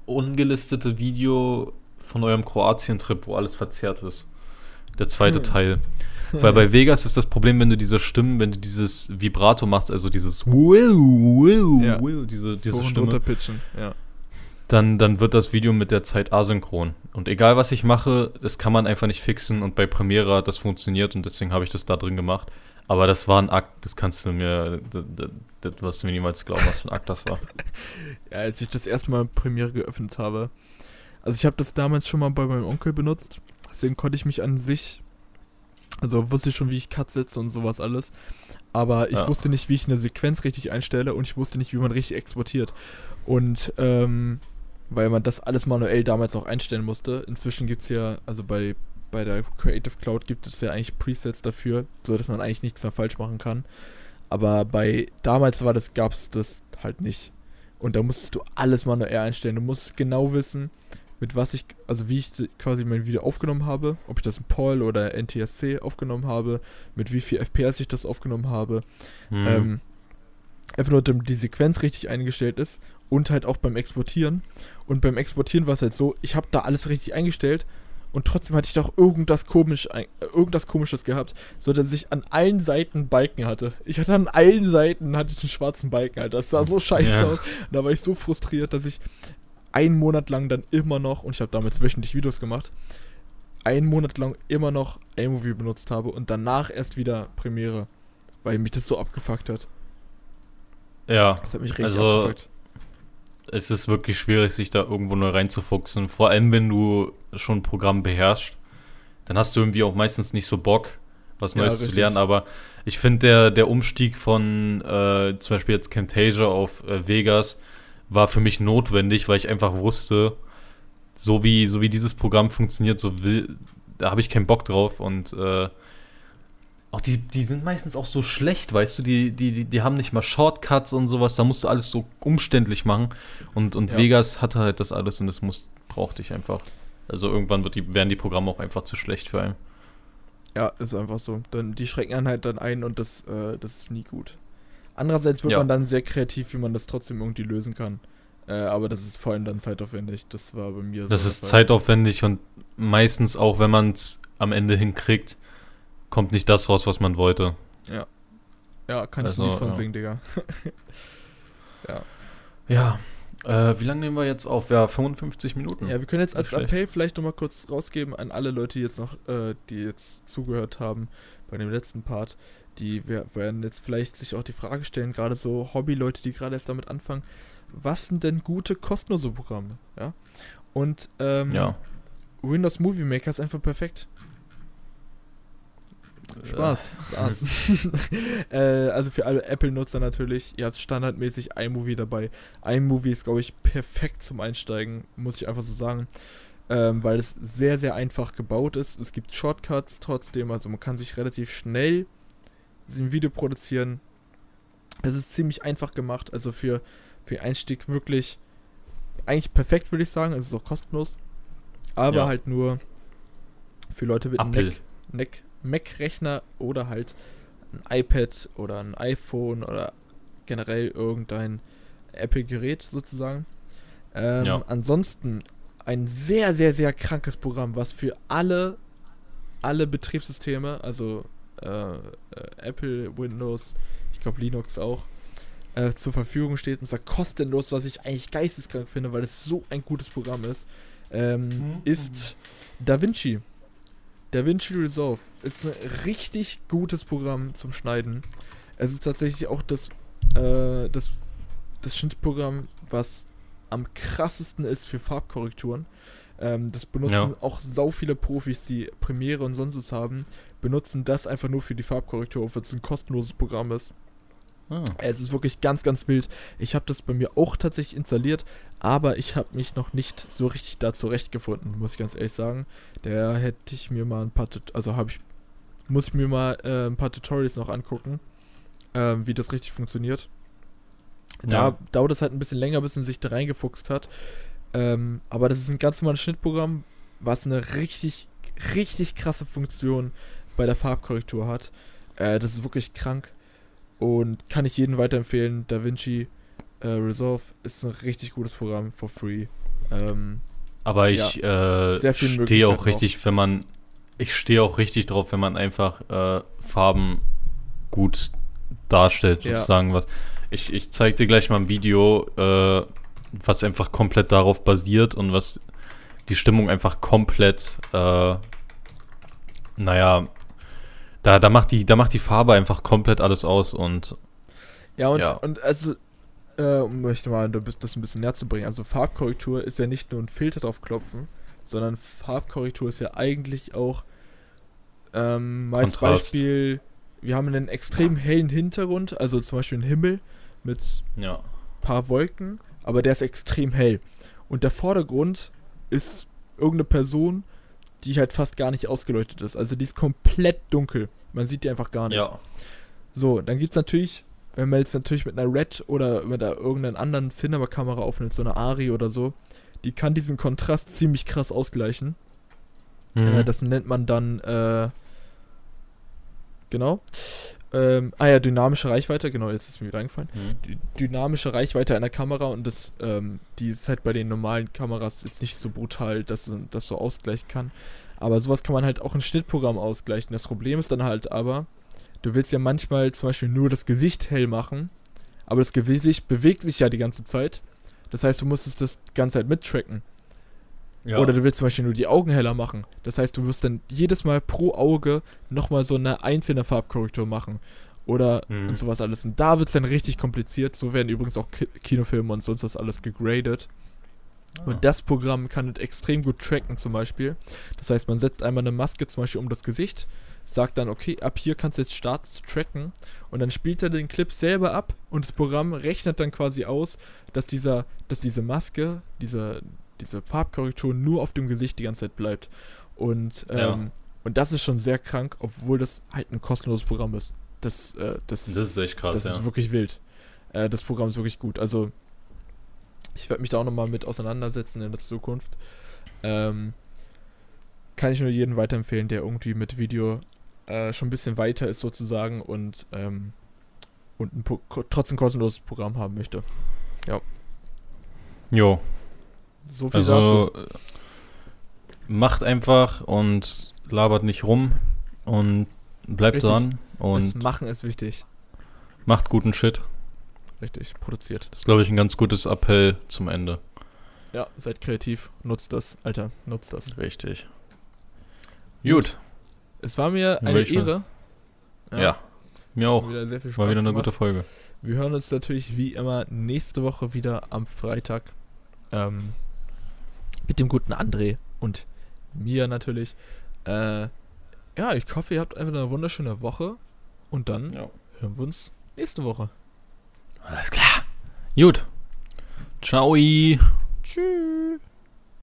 Speaker 2: ungelistete Video von eurem Kroatien-Trip, wo alles verzerrt ist. Der zweite hm. Teil. Weil bei Vegas ist das Problem, wenn du diese Stimmen, wenn du dieses Vibrato machst, also dieses Will, Will, ja. Will, diese, diese so Stimme.
Speaker 1: Ja
Speaker 2: dann, dann wird das Video mit der Zeit asynchron. Und egal was ich mache, das kann man einfach nicht fixen und bei Premiere hat das funktioniert und deswegen habe ich das da drin gemacht. Aber das war ein Akt, das kannst du mir, das, das, wirst du mir niemals glauben, was für ein Akt das war.
Speaker 1: ja, als ich das erste Mal Premiere geöffnet habe, also ich habe das damals schon mal bei meinem Onkel benutzt, deswegen konnte ich mich an sich, also wusste ich schon, wie ich Cut setze und sowas alles, aber ich ja. wusste nicht, wie ich eine Sequenz richtig einstelle und ich wusste nicht, wie man richtig exportiert. Und ähm, weil man das alles manuell damals auch einstellen musste. Inzwischen gibt es ja, also bei, bei der Creative Cloud gibt es ja eigentlich Presets dafür, so dass man eigentlich nichts mehr falsch machen kann. Aber bei damals war das, gab es das halt nicht. Und da musstest du alles manuell einstellen. Du musst genau wissen, mit was ich, also wie ich quasi mein Video aufgenommen habe, ob ich das in PAL oder NTSC aufgenommen habe, mit wie viel FPS ich das aufgenommen habe. Mhm. Ähm, einfach nur, damit die Sequenz richtig eingestellt ist und halt auch beim Exportieren. Und beim Exportieren war es halt so, ich habe da alles richtig eingestellt und trotzdem hatte ich doch irgendwas komisch, irgendwas komisches gehabt, so dass ich an allen Seiten Balken hatte. Ich hatte an allen Seiten hatte ich einen schwarzen Balken, Alter. Das sah so scheiße ja. aus. Und da war ich so frustriert, dass ich einen Monat lang dann immer noch, und ich habe damals wöchentlich Videos gemacht, einen Monat lang immer noch iMovie benutzt habe und danach erst wieder Premiere, weil mich das so abgefuckt hat.
Speaker 2: Ja. Das hat mich richtig also, abgefuckt es ist wirklich schwierig, sich da irgendwo neu reinzufuchsen. Vor allem, wenn du schon ein Programm beherrschst, dann hast du irgendwie auch meistens nicht so Bock, was Neues ja, zu lernen. Aber ich finde, der, der Umstieg von äh, zum Beispiel jetzt Camtasia auf äh, Vegas war für mich notwendig, weil ich einfach wusste, so wie, so wie dieses Programm funktioniert, so will, da habe ich keinen Bock drauf und äh, auch die, die sind meistens auch so schlecht, weißt du, die, die, die, die haben nicht mal Shortcuts und sowas, da musst du alles so umständlich machen. Und, und ja. Vegas hatte halt das alles und das muss, brauchte ich einfach. Also irgendwann wird die, werden die Programme auch einfach zu schlecht für einen.
Speaker 1: Ja, ist einfach so. Dann, die schrecken einen halt dann ein und das, äh, das ist nie gut. Andererseits wird ja. man dann sehr kreativ, wie man das trotzdem irgendwie lösen kann. Äh, aber das ist vor allem dann zeitaufwendig. Das war bei mir
Speaker 2: so. Das ist zeitaufwendig und meistens auch, wenn man es am Ende hinkriegt, kommt nicht das raus, was man wollte.
Speaker 1: Ja. Ja, kann also, ich nicht von ja. singen, Digga.
Speaker 2: ja. Ja. Äh, wie lange nehmen wir jetzt auf? Ja, 55 Minuten.
Speaker 1: Ja, wir können jetzt als Appell vielleicht nochmal kurz rausgeben an alle Leute, die jetzt noch, äh, die jetzt zugehört haben bei dem letzten Part. Die werden jetzt vielleicht sich auch die Frage stellen, gerade so Hobby-Leute, die gerade erst damit anfangen, was sind denn gute kostenlose Programme? Ja. Und ähm, ja. Windows Movie Maker ist einfach perfekt. Spaß. äh, also für alle Apple-Nutzer natürlich, ihr habt standardmäßig iMovie dabei. iMovie ist, glaube ich, perfekt zum Einsteigen, muss ich einfach so sagen. Ähm, weil es sehr, sehr einfach gebaut ist. Es gibt Shortcuts trotzdem, also man kann sich relativ schnell ein Video produzieren. Es ist ziemlich einfach gemacht, also für, für Einstieg wirklich eigentlich perfekt, würde ich sagen. Es ist auch kostenlos. Aber ja. halt nur für Leute mit einem Mac, Mac-Rechner oder halt ein iPad oder ein iPhone oder generell irgendein Apple-Gerät sozusagen. Ähm, ja. Ansonsten ein sehr, sehr, sehr krankes Programm, was für alle, alle Betriebssysteme, also Apple, Windows, ich glaube Linux auch, äh, zur Verfügung steht und zwar kostenlos, was ich eigentlich geisteskrank finde, weil es so ein gutes Programm ist, ähm, mhm. ist DaVinci. DaVinci Resolve ist ein richtig gutes Programm zum Schneiden. Es ist tatsächlich auch das, äh, das, das Schnittprogramm, was am krassesten ist für Farbkorrekturen. Ähm, das benutzen ja. auch sau viele Profis, die Premiere und sonst was haben, benutzen das einfach nur für die Farbkorrektur, obwohl es ein kostenloses Programm ist. Ah. Es ist wirklich ganz, ganz wild. Ich habe das bei mir auch tatsächlich installiert, aber ich habe mich noch nicht so richtig da zurechtgefunden, muss ich ganz ehrlich sagen. Da hätte ich mir mal ein paar, also habe ich, muss ich mir mal äh, ein paar Tutorials noch angucken, äh, wie das richtig funktioniert. Da ja. dauert es halt ein bisschen länger, bis man sich da reingefuchst hat. Ähm, aber das ist ein ganz normales Schnittprogramm, was eine richtig, richtig krasse Funktion bei der Farbkorrektur hat. Äh, das ist wirklich krank. Und kann ich jedem weiterempfehlen. DaVinci äh, Resolve ist ein richtig gutes Programm for free. Ähm,
Speaker 2: Aber ich ja, äh, stehe auch richtig, auch. wenn man. Ich stehe auch richtig drauf, wenn man einfach äh, Farben gut darstellt, sozusagen. Ja. Was. Ich, ich zeige dir gleich mal ein Video, äh, was einfach komplett darauf basiert und was die Stimmung einfach komplett, äh, naja, da, da, macht die, da macht die Farbe einfach komplett alles aus und.
Speaker 1: Ja, und, ja. und also, äh, um euch mal das ein bisschen näher zu bringen, also Farbkorrektur ist ja nicht nur ein Filter drauf klopfen, sondern Farbkorrektur ist ja eigentlich auch, ähm, mal als Beispiel, wir haben einen extrem hellen Hintergrund, also zum Beispiel einen Himmel mit ja. paar Wolken, aber der ist extrem hell. Und der Vordergrund ist irgendeine Person, die halt fast gar nicht ausgeleuchtet ist. Also die ist komplett dunkel. Man sieht die einfach gar nicht. Ja. So, dann gibt es natürlich, wenn man jetzt natürlich mit einer Red oder mit einer irgendeiner anderen Cinema-Kamera aufnimmt, so eine Ari oder so, die kann diesen Kontrast ziemlich krass ausgleichen. Mhm. Äh, das nennt man dann, äh, genau. Ähm, ah ja, dynamische Reichweite, genau, jetzt ist mir wieder eingefallen. Mhm. dynamische Reichweite einer Kamera und das, ähm, die ist halt bei den normalen Kameras jetzt nicht so brutal, dass das so ausgleichen kann. Aber sowas kann man halt auch in Schnittprogramm ausgleichen. Das Problem ist dann halt aber, du willst ja manchmal zum Beispiel nur das Gesicht hell machen, aber das Gesicht bewegt sich ja die ganze Zeit. Das heißt, du musstest das ganze Zeit mittracken. Ja. Oder du willst zum Beispiel nur die Augen heller machen. Das heißt, du wirst dann jedes Mal pro Auge nochmal so eine einzelne Farbkorrektur machen. Oder mhm. und sowas alles. Und da wird es dann richtig kompliziert. So werden übrigens auch Ki Kinofilme und sonst was alles gegradet. Ah. Und das Programm kann halt extrem gut tracken zum Beispiel. Das heißt, man setzt einmal eine Maske zum Beispiel um das Gesicht, sagt dann, okay, ab hier kannst du jetzt starten zu tracken. Und dann spielt er den Clip selber ab und das Programm rechnet dann quasi aus, dass dieser, dass diese Maske, dieser, diese Farbkorrektur nur auf dem Gesicht die ganze Zeit bleibt. Und, ähm, ja. und das ist schon sehr krank, obwohl das halt ein kostenloses Programm ist. Das, äh, das,
Speaker 2: das ist echt krass.
Speaker 1: Das ja. ist wirklich wild. Äh, das Programm ist wirklich gut. Also, ich werde mich da auch nochmal mit auseinandersetzen in der Zukunft. Ähm, kann ich nur jedem weiterempfehlen, der irgendwie mit Video äh, schon ein bisschen weiter ist sozusagen und, ähm, und ein trotzdem kostenloses Programm haben möchte. Ja.
Speaker 2: Jo. So viel also, dazu. Macht einfach und labert nicht rum und bleibt Richtig. dran. Und
Speaker 1: das Machen ist wichtig.
Speaker 2: Macht guten Shit.
Speaker 1: Richtig, produziert.
Speaker 2: Das ist, glaube ich, ein ganz gutes Appell zum Ende.
Speaker 1: Ja, seid kreativ. Nutzt das, Alter. Nutzt das.
Speaker 2: Richtig. Gut.
Speaker 1: Es war mir eine Ehre.
Speaker 2: Ja. ja. Mir auch. Wieder sehr viel Spaß war wieder eine gemacht. gute Folge.
Speaker 1: Wir hören uns natürlich wie immer nächste Woche wieder am Freitag. Ähm, mit dem guten André und mir natürlich. Äh, ja, ich hoffe, ihr habt einfach eine wunderschöne Woche. Und dann ja. hören wir uns nächste Woche.
Speaker 2: Alles klar. Gut. Ciao.
Speaker 1: Tschüss.